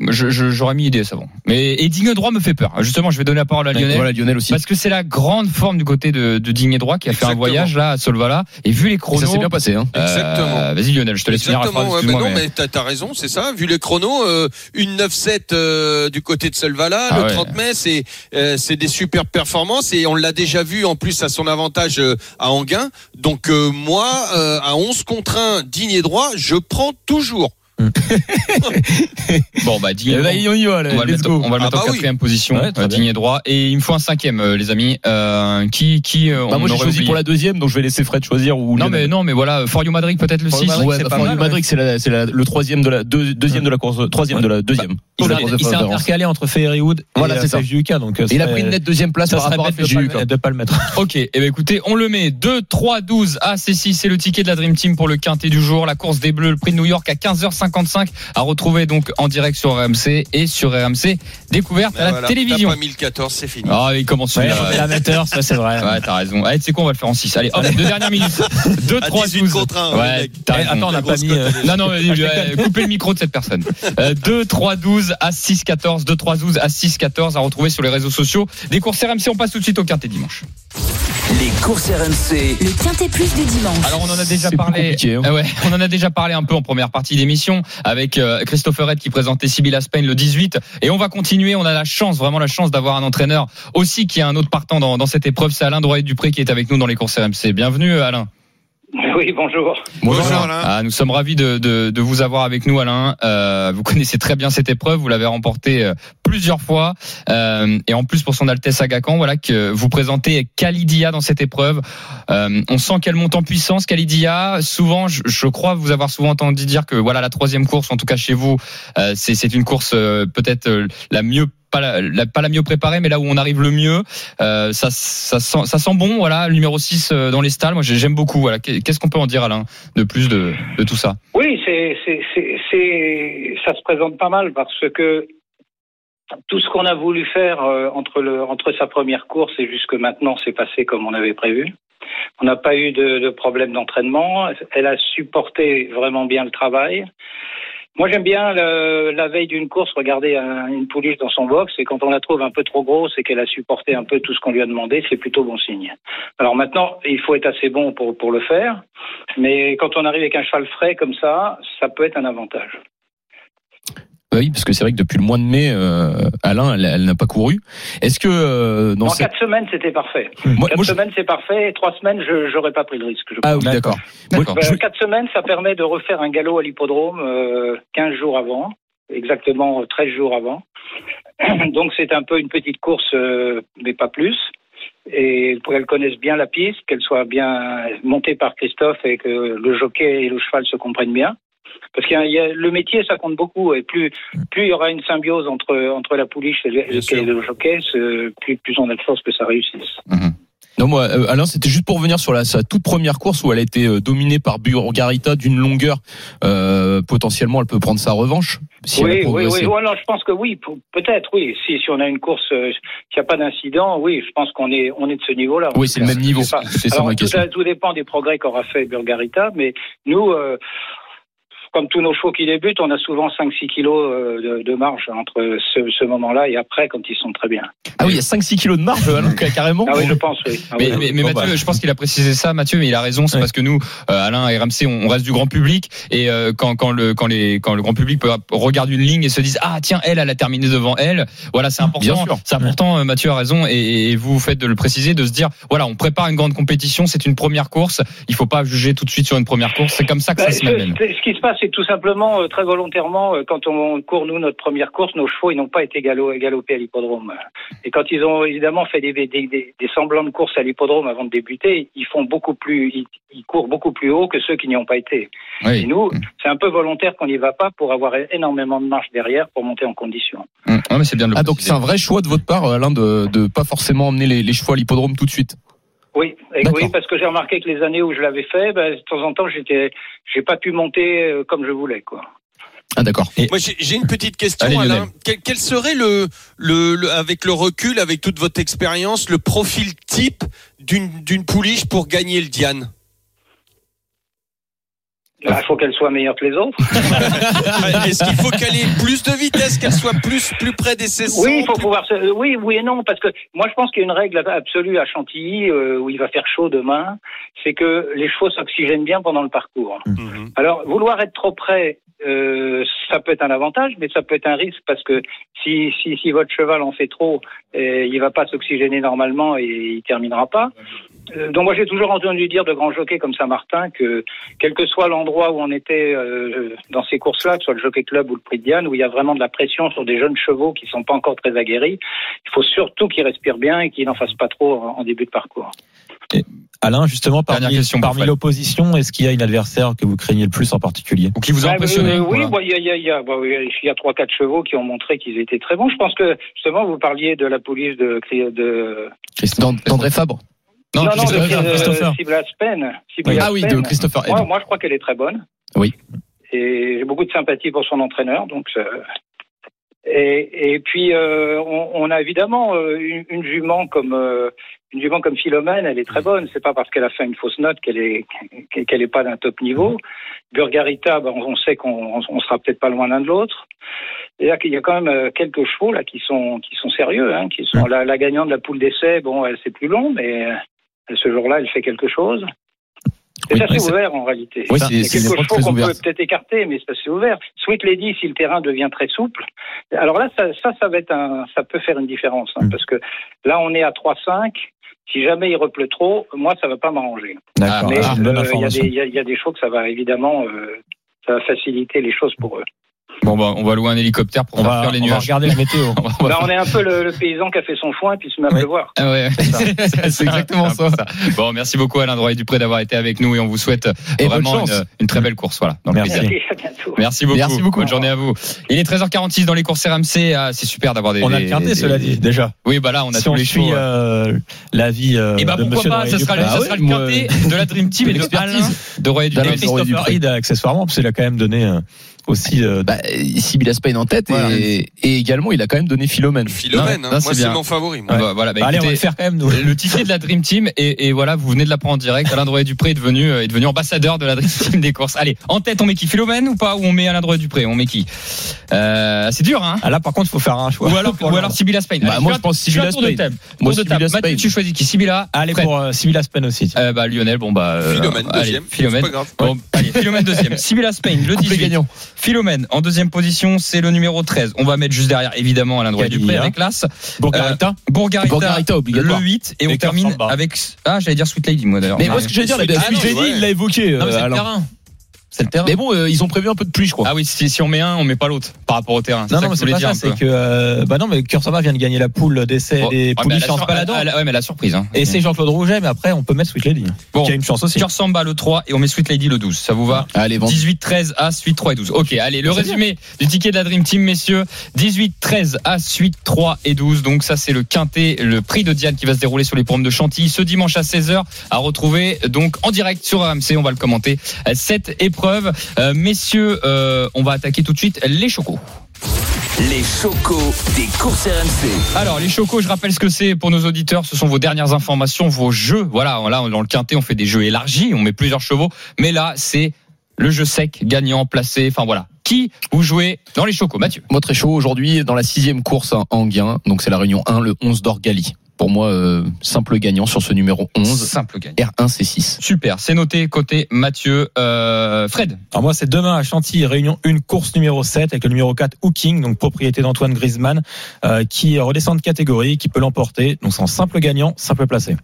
Je- je- J'aurais mis IDS avant. Mais, et Digne Droit me fait peur. Justement, je vais donner la parole à Lionel. Voilà, Lionel aussi. Parce que c'est la grande forme du côté de, de Digne Droit qui a fait un voyage là à Solvala. Et vu les Et chronos. ça s'est bien passé, hein. euh, Exactement. Vas-y Lionel, je te laisse finir la Exactement, phrase. ouais, bah excuse-moi, non, mais- mais t'as as raison, c'est ça. Vu les chronos, euh, une 9-7 euh, du côté de Solvala, Ah le ouais. 30 mai, c'est euh, c'est des super performances et on l'a déjà vu en plus à son avantage euh, à Anguin. Donc euh, moi, euh, à 11 contre 1, digne droit, je prends toujours. Bon, bah, Digne Droit. on y va, là, On va le mettre, go. on va le Ah en bah oui. quatrième position, Ouais, euh, digne et droit. Et il me faut un cinquième, euh, les amis. Euh, qui, qui, euh, Bah, on moi, j'ai choisi oublié pour la deuxième, donc je vais laisser Fred choisir ou Non, mais non, mais voilà, For You Madrid peut-être le For 6. You Madrid, Ouais, c'est bah, Madrid, c'est la- le troisième de la deux- deuxième de la course, troisième de la deuxième. Il, s'est- il intercalé entre Ferrywood et Voilà, c'est ça. Flèche du UK, donc Il a pris une nette deuxième place ça par rapport à bête de pas le- Yuka. de pas le mettre. Ok, et ben écoutez, on le met 2, 3, 12 à C6, c'est le ticket de la Dream Team pour le quintet du jour, la course des Bleus, le prix de New York à 15h55 à retrouver donc en direct sur RMC et sur RMC découverte à la Voilà, télévision. T'as pas 1014, c'est fini. Ah, il commence Ouais, celui-là. l'amateur, ça c'est vrai. Ouais, t'as raison. Allez, tu sais quoi, on va le faire en 6. Allez, hop, deux dernières minutes. 2, À 3, 18 12. contre 1, Ouais, t'as Eh, raison. attends, on n'a pas mis. euh, Non, non, euh, coupez le micro de cette personne. Euh, 2, 3, 12 à 6, 14. 2, 3, 12 à 6, 14 à retrouver sur les réseaux sociaux. Des courses RMC, on passe tout de suite au quintet dimanche. Les courses RMC. Le Quintet Plus du dimanche. Alors on en a déjà parlé. hein. Ah ouais, on en a déjà parlé un peu en première partie d'émission avec euh, Christopher Red qui présentait Sibyl Aspen le 18 et on va continuer. On a la chance, vraiment la chance d'avoir un entraîneur aussi qui a un autre partant dans, dans cette épreuve. C'est Alain Droit Dupré qui est avec nous dans les courses RMC. Bienvenue Alain. Oui, bonjour. Bonjour, Alain. Ah, nous sommes ravis de, de, de vous avoir avec nous, Alain. Euh, vous connaissez très bien cette épreuve, vous l'avez remportée euh, plusieurs fois, Euh, et en plus pour son Altesse Agacan, voilà que vous présentez Khalidia dans cette épreuve. Euh, on sent qu'elle monte en puissance, Khalidia. Souvent, je, je crois vous avoir souvent entendu dire que voilà la troisième course, en tout cas chez vous, euh, c'est c'est une course euh, peut-être euh, la mieux pas la, pas la mieux préparée, mais là où on arrive le mieux. Euh, ça, ça, sent, ça sent bon, voilà, le numéro 6 euh, dans les stalles. Moi, j'aime beaucoup. Voilà. Qu'est-ce qu'on peut en dire, Alain, de plus de, de tout ça? Oui, c'est, c'est, c'est, c'est- ça se présente pas mal parce que tout ce qu'on a voulu faire euh, entre, le, entre sa première course et jusque maintenant s'est passé comme on avait prévu. On n'a pas eu de, de problème d'entraînement. Elle a supporté vraiment bien le travail. Moi, j'aime bien la veille d'une course regarder un- une pouliche dans son box et quand on la trouve un peu trop grosse et qu'elle a supporté un peu tout ce qu'on lui a demandé, c'est plutôt bon signe. Alors maintenant, il faut être assez bon pour, pour le faire, mais quand on arrive avec un cheval frais comme ça, ça peut être un avantage. Bah oui, parce que c'est vrai que depuis le mois de mai, euh, Alain, elle, elle n'a pas couru. Est-ce que euh, dans En cette... quatre semaines, c'était parfait. Moi- quatre moi, je- semaines, c'est parfait. Et trois semaines, je n'aurais pas pris le risque. je Ah oui, d'accord. Je- Euh, quatre semaines, ça permet de refaire un galop à l'hippodrome euh, 15 jours avant, exactement 13 jours avant. Donc c'est un peu une petite course, euh, mais pas plus. Et pour qu'elles connaissent bien la piste, qu'elle soit bien montée par Christophe et que le jockey et le cheval se comprennent bien. Parce a- le métier, ça compte beaucoup. Et plus, plus il y aura une symbiose entre, entre la pouliche et le, et jockey, plus, plus on a de chances que ça réussisse. Non, moi, euh, Alain, c'était juste pour revenir sur la, sa toute première course où elle a été euh, dominée par Burgarita d'une longueur. Euh, potentiellement, elle peut prendre sa revanche. Si elle a oui, oui, oui, Ouais, non, je pense que oui, peut-être, oui. Si, si on a une course, euh, s'il n'y a pas d'incident, oui, je pense qu'on est, on est de ce niveau-là. Oui, c'est le même niveau. C'est ça Alors, ma tout, question. tout dépend des progrès qu'aura fait Burgarita, mais nous, euh, comme tous nos chevaux qui débutent, on a souvent 5-6 kilos euh, de, de marge entre ce, ce moment-là et après, quand ils sont très bien. Ah oui, il y a 5-6 kilos de marge, Alain, carrément. Ah oui, je pense, oui. Ah Mais, oui, mais, mais Bon, Mathieu, bah. je pense qu'il a précisé ça, Mathieu, mais il a raison. C'est Ouais. parce que nous, euh, Alain et RMC, on, on reste du grand public et euh, quand, quand le quand les quand le grand public peut regarde une ligne et se dise ah tiens elle elle a terminé devant elle, voilà c'est Bien important. sûr. C'est important. Mathieu a raison et, et vous vous faites de le préciser, de se dire voilà on prépare une grande compétition, c'est une première course, il faut pas juger tout de suite sur une première course. C'est comme ça que Bah, ça se ce, mène. ce qui se passe, c'est que tout simplement, euh, très volontairement, euh, quand on court nous notre première course, nos chevaux ils n'ont pas été galo- galopés à l'hippodrome. Et quand ils ont évidemment fait des, des, des- des semblants de course à l'hippodrome avant de débuter, ils font beaucoup plus, ils, ils courent beaucoup plus haut que ceux qui n'y ont pas été. Et nous, c'est un peu volontaire qu'on n'y va pas pour avoir énormément de marge derrière pour monter en condition. Ouais, mais c'est bien de le Ah, donc c'est un vrai choix de votre part, Alain, de, de pas forcément emmener les, les chevaux à l'hippodrome tout de suite? Oui, et oui, parce que j'ai remarqué que les années où je l'avais fait, ben, de temps en temps, j'étais, j'ai pas pu monter euh, comme je voulais, quoi. Ah, d'accord. Moi, j'ai une petite question, Allez. Alain. Quel, quel serait le, le, le- avec le recul, avec toute votre expérience, le profil type d'une d'une pouliche pour gagner le Diane? Il faut qu'elle soit meilleure que les autres. Est-ce qu'il faut qu'elle ait plus de vitesse, qu'elle soit plus plus près des saisons Oui, il faut pouvoir. se- Oui, oui et non, parce que moi je pense qu'il y a une règle absolue à Chantilly euh, où il va faire chaud demain, c'est que les chevaux s'oxygènent bien pendant le parcours. Mhm. Alors vouloir être trop près, euh, ça peut être un avantage, mais ça peut être un risque parce que si si, si votre cheval en fait trop, euh, il va pas s'oxygéner normalement et il terminera pas. Euh, donc moi j'ai toujours entendu dire de grands jockeys comme Saint-Martin que quel que soit l'endroit où on était euh, dans ces courses-là, que ce soit le Jockey Club ou le Prix de Diane, où il y a vraiment de la pression sur des jeunes chevaux qui sont pas encore très aguerris, il faut surtout qu'ils respirent bien et qu'ils n'en fassent pas trop en en début de parcours. Alain, justement, parmi, l'opposition, est-ce qu'il y a une adversaire que vous craignez le plus en particulier? Ou qui vous a impressionné Oui, voilà. bah, il y a, y a, il y a, bah, oui, il y a trois, quatre chevaux qui ont montré qu'ils étaient très bons. Je pense que justement, vous parliez de la police de, de D'And- D'André Fabre. Non, non, de, de- Christopher. Ah oui, de Christopher. Moi, moi, je crois qu'elle est très bonne. Oui. Et j'ai beaucoup de sympathie pour son entraîneur. Donc, euh, et, et puis, euh, on, on a évidemment euh, une, une jument comme euh, une jument comme Philomène. Elle est très bonne. C'est pas parce qu'elle a fait une fausse note qu'elle est qu'elle est pas d'un top niveau. Burgarita, ben, on sait qu'on on sera peut-être pas loin l'un de l'autre. Et là, il y a quand même euh, quelques chevaux là qui sont qui sont sérieux, hein, qui sont la, la gagnante de la poule d'essai. Bon, elle c'est plus long, mais euh, ce jour-là, elle fait quelque chose. C'est Oui, assez ouvert en réalité. Oui, c'est chevaux très qu'on peut peut-être écarter, mais c'est assez ouvert. Sweet Lady, si le terrain devient très souple, alors là, ça, ça, ça va être un, ça peut faire une différence, hein, Mm. parce que là, on est à 3-5. Si jamais il repleut trop, moi, ça va pas m'arranger. D'accord, Mais ah, euh, il y, a des- y a- chevaux que ça va évidemment, euh, ça va faciliter les choses pour eux. Bon, bah, on va louer un hélicoptère pour On faire va, les on va nuages. regarder la météo. On va- on va Là, on est un peu le, le paysan qui a fait son foin et puis se met à Oui. pleuvoir. Ah ouais, c'est exactement ça. Bon, merci beaucoup Alain Droit Dupré d'avoir été avec nous et on vous souhaite Et vraiment une, une très belle course. Voilà. dans le Merci. Merci. Merci beaucoup. Merci beaucoup. Bonne journée à vous. Il est 13h46 dans les courses RMC. Ah, c'est super d'avoir des. On a des- le quintet, des- cela dit, déjà. Oui, bah là, on a si tous on les suit chevaux. euh, l'avis euh, et bah de pourquoi Monsieur pas, ça sera, le- ça sera le quintet de la Dream Team et de l'expertise. Alain de Et Dupré. Christopher accessoirement, parce qu'il a quand même donné euh, aussi. euh, Bah, Sibylla Spain en tête Voilà. et, et également il a quand même donné Philomène. Philomène, hein. moi c'est mon favori. moi. Va- voilà, bah, Allez, on va écoutez, le faire quand même, nous. le ticket de la Dream Team et, et voilà, vous venez de l'apprendre en direct. Alain Drouet Dupré est devenu euh, est devenu ambassadeur de la Dream Team des courses. Allez, en tête, on met qui? Philomène ou pas? Ou on met Alain Drouet Dupré On met qui? Euh, C'est dur, hein Ah, là, par contre, il faut faire un choix. Ou alors, ou alors Sibylla Spain. Bah, Allez, moi, je pense fais un Sibylla tour de Spain. table. Moi, Tour de table. Mathieu, tu choisis qui? Sibylla Allez, pour euh, Sibylla Spen aussi. Euh, bah, Lionel, bon bah. euh, Philomène, deuxième. Philomène. C'est pas grave. Bon, allez, Philomène deuxième. Sibylla Spain, le Couple 18. gagnant. Philomène, en deuxième position, c'est le numéro 13. On va mettre juste derrière, évidemment, Alain Droit Dupré avec l'As. Bourgarita. Euh, Bourgarita, Bourgarita, obligatoire. le 8. Et, on termine avec. Ah, j'allais dire Sweet Lady, moi d'ailleurs. Mais Ah, moi, ce que j'allais dire, la Ah Sweet je Lady, il l'a évoqué. Non, mais euh, c'est Alain. Terrain. C'est le terrain. Mais bon, euh, ils ont prévu un peu de pluie, je crois. Ah oui, si, si on met un, on met pas l'autre par rapport au terrain. Non, non, c'est pas dire ça, c'est que, euh, bah non, mais Kursava vient de gagner la poule d'essai Bon, des ouais, mais poules elle du a chance sur- baladant. elle a- Ouais, mais la surprise. Hein. Et c'est Jean-Claude Rouget, mais après, on peut mettre Sweet Lady. Bon. Qui a une chance aussi. Cœur Samba le 3 et on met Sweet Lady le 12. Ça vous va Allez, vente. 18, 13, As, 8, 3 et 12. Ok, allez, le résumé du ticket de la Dream Team, messieurs. 18, 13, As, 8, 3 et 12. Donc ça, c'est le quintet, le prix de Diane qui va se dérouler sur les pommes de Chantilly ce dimanche à 16h à retrouver donc en direct sur RMC. On va le commenter. Cette épreuve. Euh, messieurs, euh, on va attaquer tout de suite les chocos. Les chocos des courses RMC. Alors, les chocos, je rappelle ce que c'est pour nos auditeurs. Ce sont vos dernières informations, vos jeux. Voilà, là, dans le quintet, on fait des jeux élargis, on met plusieurs chevaux. Mais là, c'est le jeu sec, gagnant, placé. Enfin, voilà. Qui vous jouez dans les chocos, Mathieu? Moi, très chaud aujourd'hui dans la sixième course en Anguin. Donc, c'est la réunion 1, le 11 d'Orgali. Pour moi, euh, simple gagnant sur ce numéro 11. Simple gagnant. R1, C6. Super, c'est noté côté Mathieu. Euh, Fred Alors moi, c'est demain à Chantilly, réunion 1, course numéro 7, avec le numéro 4, Hooking, donc propriété d'Antoine Griezmann, euh, qui redescend de catégorie, qui peut l'emporter. Donc c'est en simple gagnant, simple placé.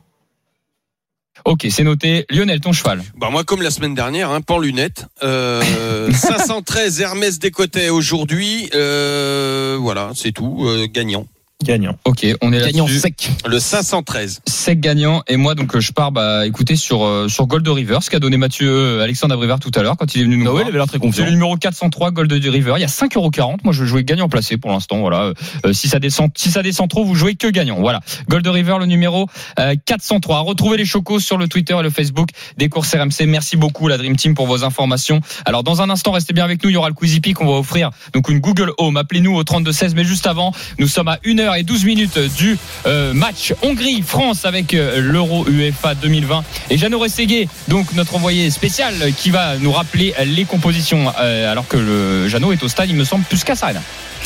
Ok, c'est noté. Lionel, ton cheval. Bah moi comme la semaine dernière, hein, pan lunettes. Euh, 513 Hermès Décotet aujourd'hui. Euh, voilà, c'est tout. euh, gagnant. Gagnant. Ok, on est Gagnant là-dessus. sec. Le 513. Sec gagnant et moi donc je pars bah écoutez sur euh, sur Gold River ce qu'a donné Mathieu euh, Alexandre Abrivard tout à l'heure quand il est venu nous Ah ouais, voir. il avait l'air très C'est confiant. le numéro 403 Gold River. Il y a 5,40€. Moi, je vais jouer gagnant placé pour l'instant. Voilà. Euh, si ça descend, si ça descend trop, vous jouez que gagnant. Voilà. Gold River, le numéro euh, 403. Retrouvez les chocos sur le Twitter et le Facebook des courses RMC. Merci beaucoup, la Dream Team, pour vos informations. Alors, dans un instant, restez bien avec nous. Il y aura le Quizy Peak. On va offrir donc une Google Home. Appelez-nous au 3216. Mais juste avant, nous sommes à 1h12 minutes du euh, match Hongrie-France avec euh, l'Euro UEFA 2020. Et Jeannot Rességué, donc notre envoyé spécial, qui va nous rappeler les compositions, euh, alors que le Jeannot est au stade, il me semble, plus qu'à Sarena.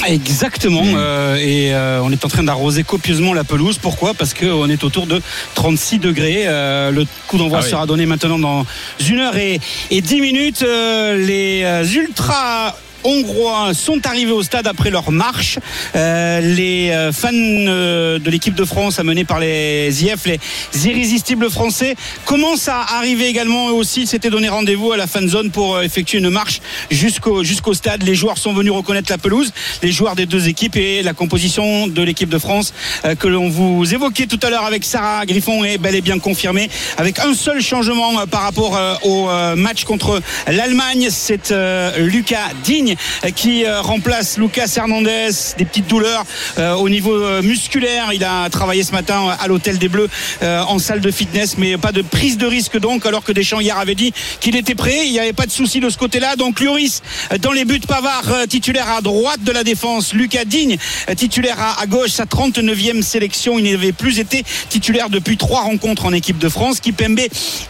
Exactement. euh, et euh, on est en train d'arroser copieusement la pelouse. Pourquoi? Parce qu'on est autour de 36 degrés. Euh, le coup d'envoi Ah oui. sera donné maintenant dans une heure et, et 10 minutes. Les ultras hongrois sont arrivés au stade après leur marche. Euh, les euh, fans euh, de l'équipe de France amenés par les IF, les irrésistibles français, commencent à arriver également eux aussi. Ils s'étaient donné rendez-vous à la fan zone pour effectuer une marche jusqu'au stade. Les joueurs sont venus reconnaître la pelouse, les joueurs des deux équipes et la composition de l'équipe de France que l'on vous évoquait tout à l'heure avec Sarah Griffon est bel et bien confirmée avec un seul changement par rapport au match contre l'Allemagne. C'est Lucas Digne euh, qui euh, remplace Lucas Hernandez. Des petites douleurs euh, au niveau musculaire. Il a travaillé ce matin à l'hôtel des Bleus en salle de fitness, mais pas de prise de risque donc. Alors que Deschamps hier avait dit qu'il était prêt. Il n'y avait pas de souci de ce côté-là. Donc Lloris dans les buts, Pavard titulaire à droite de la défense, Lucas Digne titulaire à, gauche. Sa 39e sélection. Il n'avait plus été titulaire depuis trois rencontres en équipe de France. Kipembe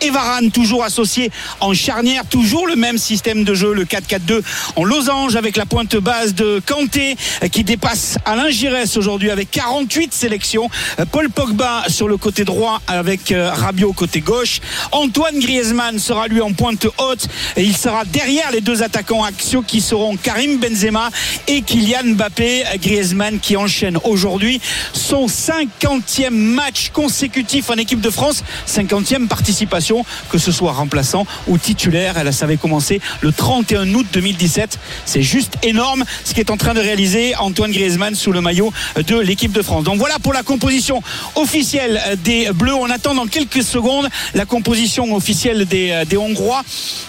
et Varane toujours associés en charnière. Toujours le même système de jeu, le 4-4-2 en avec la pointe basse de Kanté euh, qui dépasse Alain Giresse aujourd'hui avec 48 sélections. Euh, Paul Pogba sur le côté droit avec euh, Rabiot côté gauche. Antoine Griezmann sera lui en pointe haute et il sera derrière les deux attaquants axiaux qui seront Karim Benzema et Kylian Mbappé. Griezmann qui enchaîne aujourd'hui son 50e match consécutif en équipe de France, 50e participation, que ce soit remplaçant ou titulaire. Elle savait commencer le 31 août 2017. C'est juste énorme ce qu'est en train de réaliser Antoine Griezmann sous le maillot de l'équipe de France. Donc voilà pour la composition officielle des Bleus. On attend dans quelques secondes la composition officielle des, des Hongrois.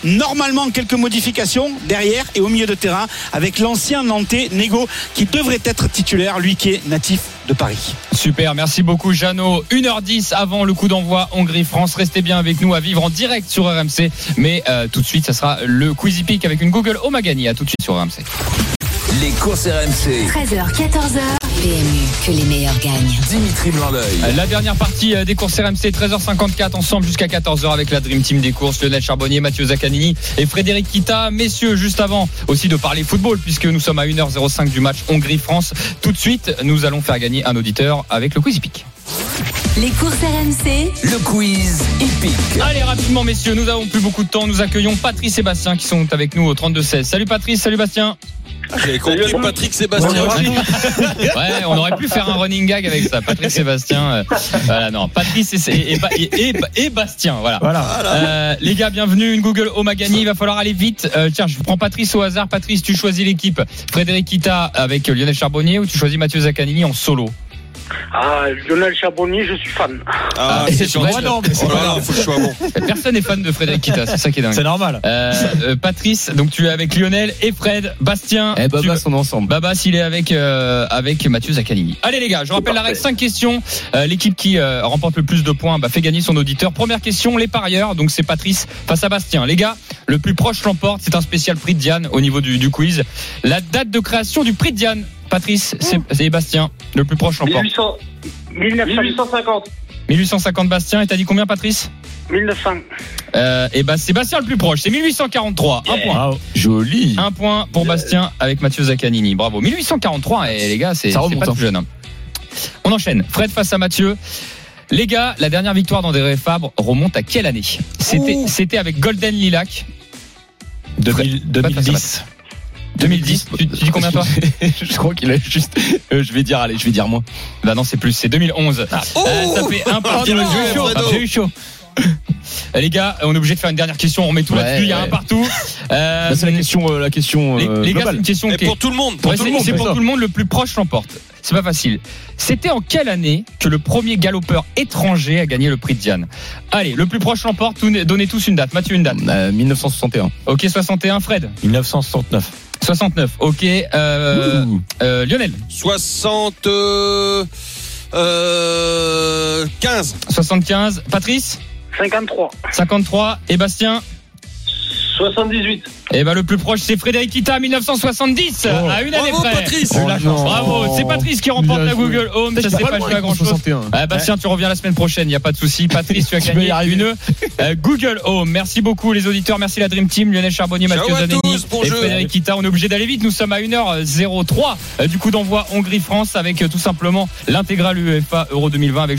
Normalement, quelques modifications derrière et au milieu de terrain avec l'ancien Nantais Nego qui devrait être titulaire, lui qui est natif Paris. Super, merci beaucoup Jeannot. 1h10 avant le coup d'envoi Hongrie-France. Restez bien avec nous à vivre en direct sur RMC. Mais euh, tout de suite, ça sera le Quizy Peak avec une Google Home à. À tout de suite sur RMC. Les courses RMC. 13h, 14h. PMU, que les meilleurs gagnent. Dimitri Blanc-L'œil. La dernière partie euh, des courses RMC, 13h54, ensemble jusqu'à 14h avec la Dream Team des courses, Lionel Charbonnier, Mathieu Zaccanini et Frédéric Kita. Messieurs, juste avant aussi de parler football, puisque nous sommes à 1h05 du match Hongrie-France, tout de suite, nous allons faire gagner un auditeur avec le Quizy Peak. Les courses RMC, Le quiz épique. Allez, rapidement, messieurs, nous avons plus beaucoup de temps. Nous accueillons Patrice et Bastien qui sont avec nous au 32-16. Salut Patrice, salut Bastien. J'avais compris Patrick Sébastien. Ouais, on aurait pu faire un running gag avec ça. Patrice et Bastien. euh, voilà, non. Patrice et, et, et, et- et Bastien. Voilà. Voilà. Euh, les gars, bienvenue. Une Google Home a gagné. Il va falloir aller vite. Euh, tiens, je prends Patrice au hasard. Patrice, tu choisis l'équipe. Frédéric Kita avec Lionel Charbonnier ou tu choisis Mathieu Zaccanini en solo? Ah, Lionel Charbonnier, je suis fan. Ah, c'est c'est non, mais c'est Oh là là, faut que je sois bon. Personne n'est fan de Frédéric Kita. C'est ça qui est dingue. C'est normal. Euh, euh, Patrice, donc tu es avec Lionel et Fred, Bastien. Eh, tu- Baba sont ensemble. Babas, il est avec euh, avec Mathieu Zaccanini. Allez les gars, je rappelle la règle 5 questions. Euh, L'équipe qui euh, remporte le plus de points bah, fait gagner son auditeur. Première question, les parieurs. Donc c'est Patrice face à Bastien. Les gars, le plus proche l'emporte. C'est un spécial prix de Diane au niveau du, du quiz. La date de création du prix de Diane, Patrice, c'est c'est Bastien. Le plus proche l'emporte. 1800, 1850. 1850 Bastien. Et t'as dit combien Patrice? 1900. euh, Et bah c'est Bastien le plus proche. C'est 1843. Un point. Joli. Un point pour Bastien avec Mathieu Zaccanini. Bravo. 1843, et les gars, c'est Ça c'est remonte, pas hein. tout jeune. hein. On enchaîne. Fred face à Mathieu. Les gars, la dernière victoire d'André Fabre remonte à quelle année? C'était c'était avec Golden Lilac. 2000 2010. 2010. Tu, tu dis combien toi Je crois qu'il a juste. euh, je vais dire, allez, je vais dire moins. Bah non, c'est plus, c'est 2011. Euh, ça fait un partout. non, J'ai eu chaud. Euh, Les gars, on est obligé de faire une dernière question. On remet tout Ouais, là-dessus. Il y a un partout. Euh, Bah, c'est la question, euh, la question les, euh, les gars, c'est une question Et qui est- pour tout le monde. Pour Ouais, tout c'est le monde. c'est pour ça. tout le monde, le plus proche l'emporte. C'est pas facile. C'était en quelle année que le premier galopeur étranger a gagné le prix de Diane? Allez, le plus proche l'emporte. Donnez tous une date. Mathieu, une date. Euh, 1961. Ok, 61. Fred? 1969. 69. Ok. Euh, euh, Lionel. 60. Euh, euh, 15. 75. Patrice. 53. 53. Et Bastien. 78. Et ben le plus proche c'est Frédéric Kita 1970 à une année Bravo, près. Patrice. Oh. Bravo, c'est Patrice qui remporte la. Google Home. Ça s'est pas joué à avec grand chose. 61. Ah, Bastien, tu reviens la semaine prochaine, il n'y a pas de souci. Patrice, tu as y gagné une euh, Google Home. Merci beaucoup les auditeurs, merci la Dream Team, Lionel Charbonnier, Ciao Mathieu Zanini tous, bon et jeu. Frédéric Kita. On est obligé d'aller vite, nous sommes à 1h03 euh, du coup d'envoi Hongrie-France avec euh, tout simplement l'intégrale UEFA Euro 2020 avec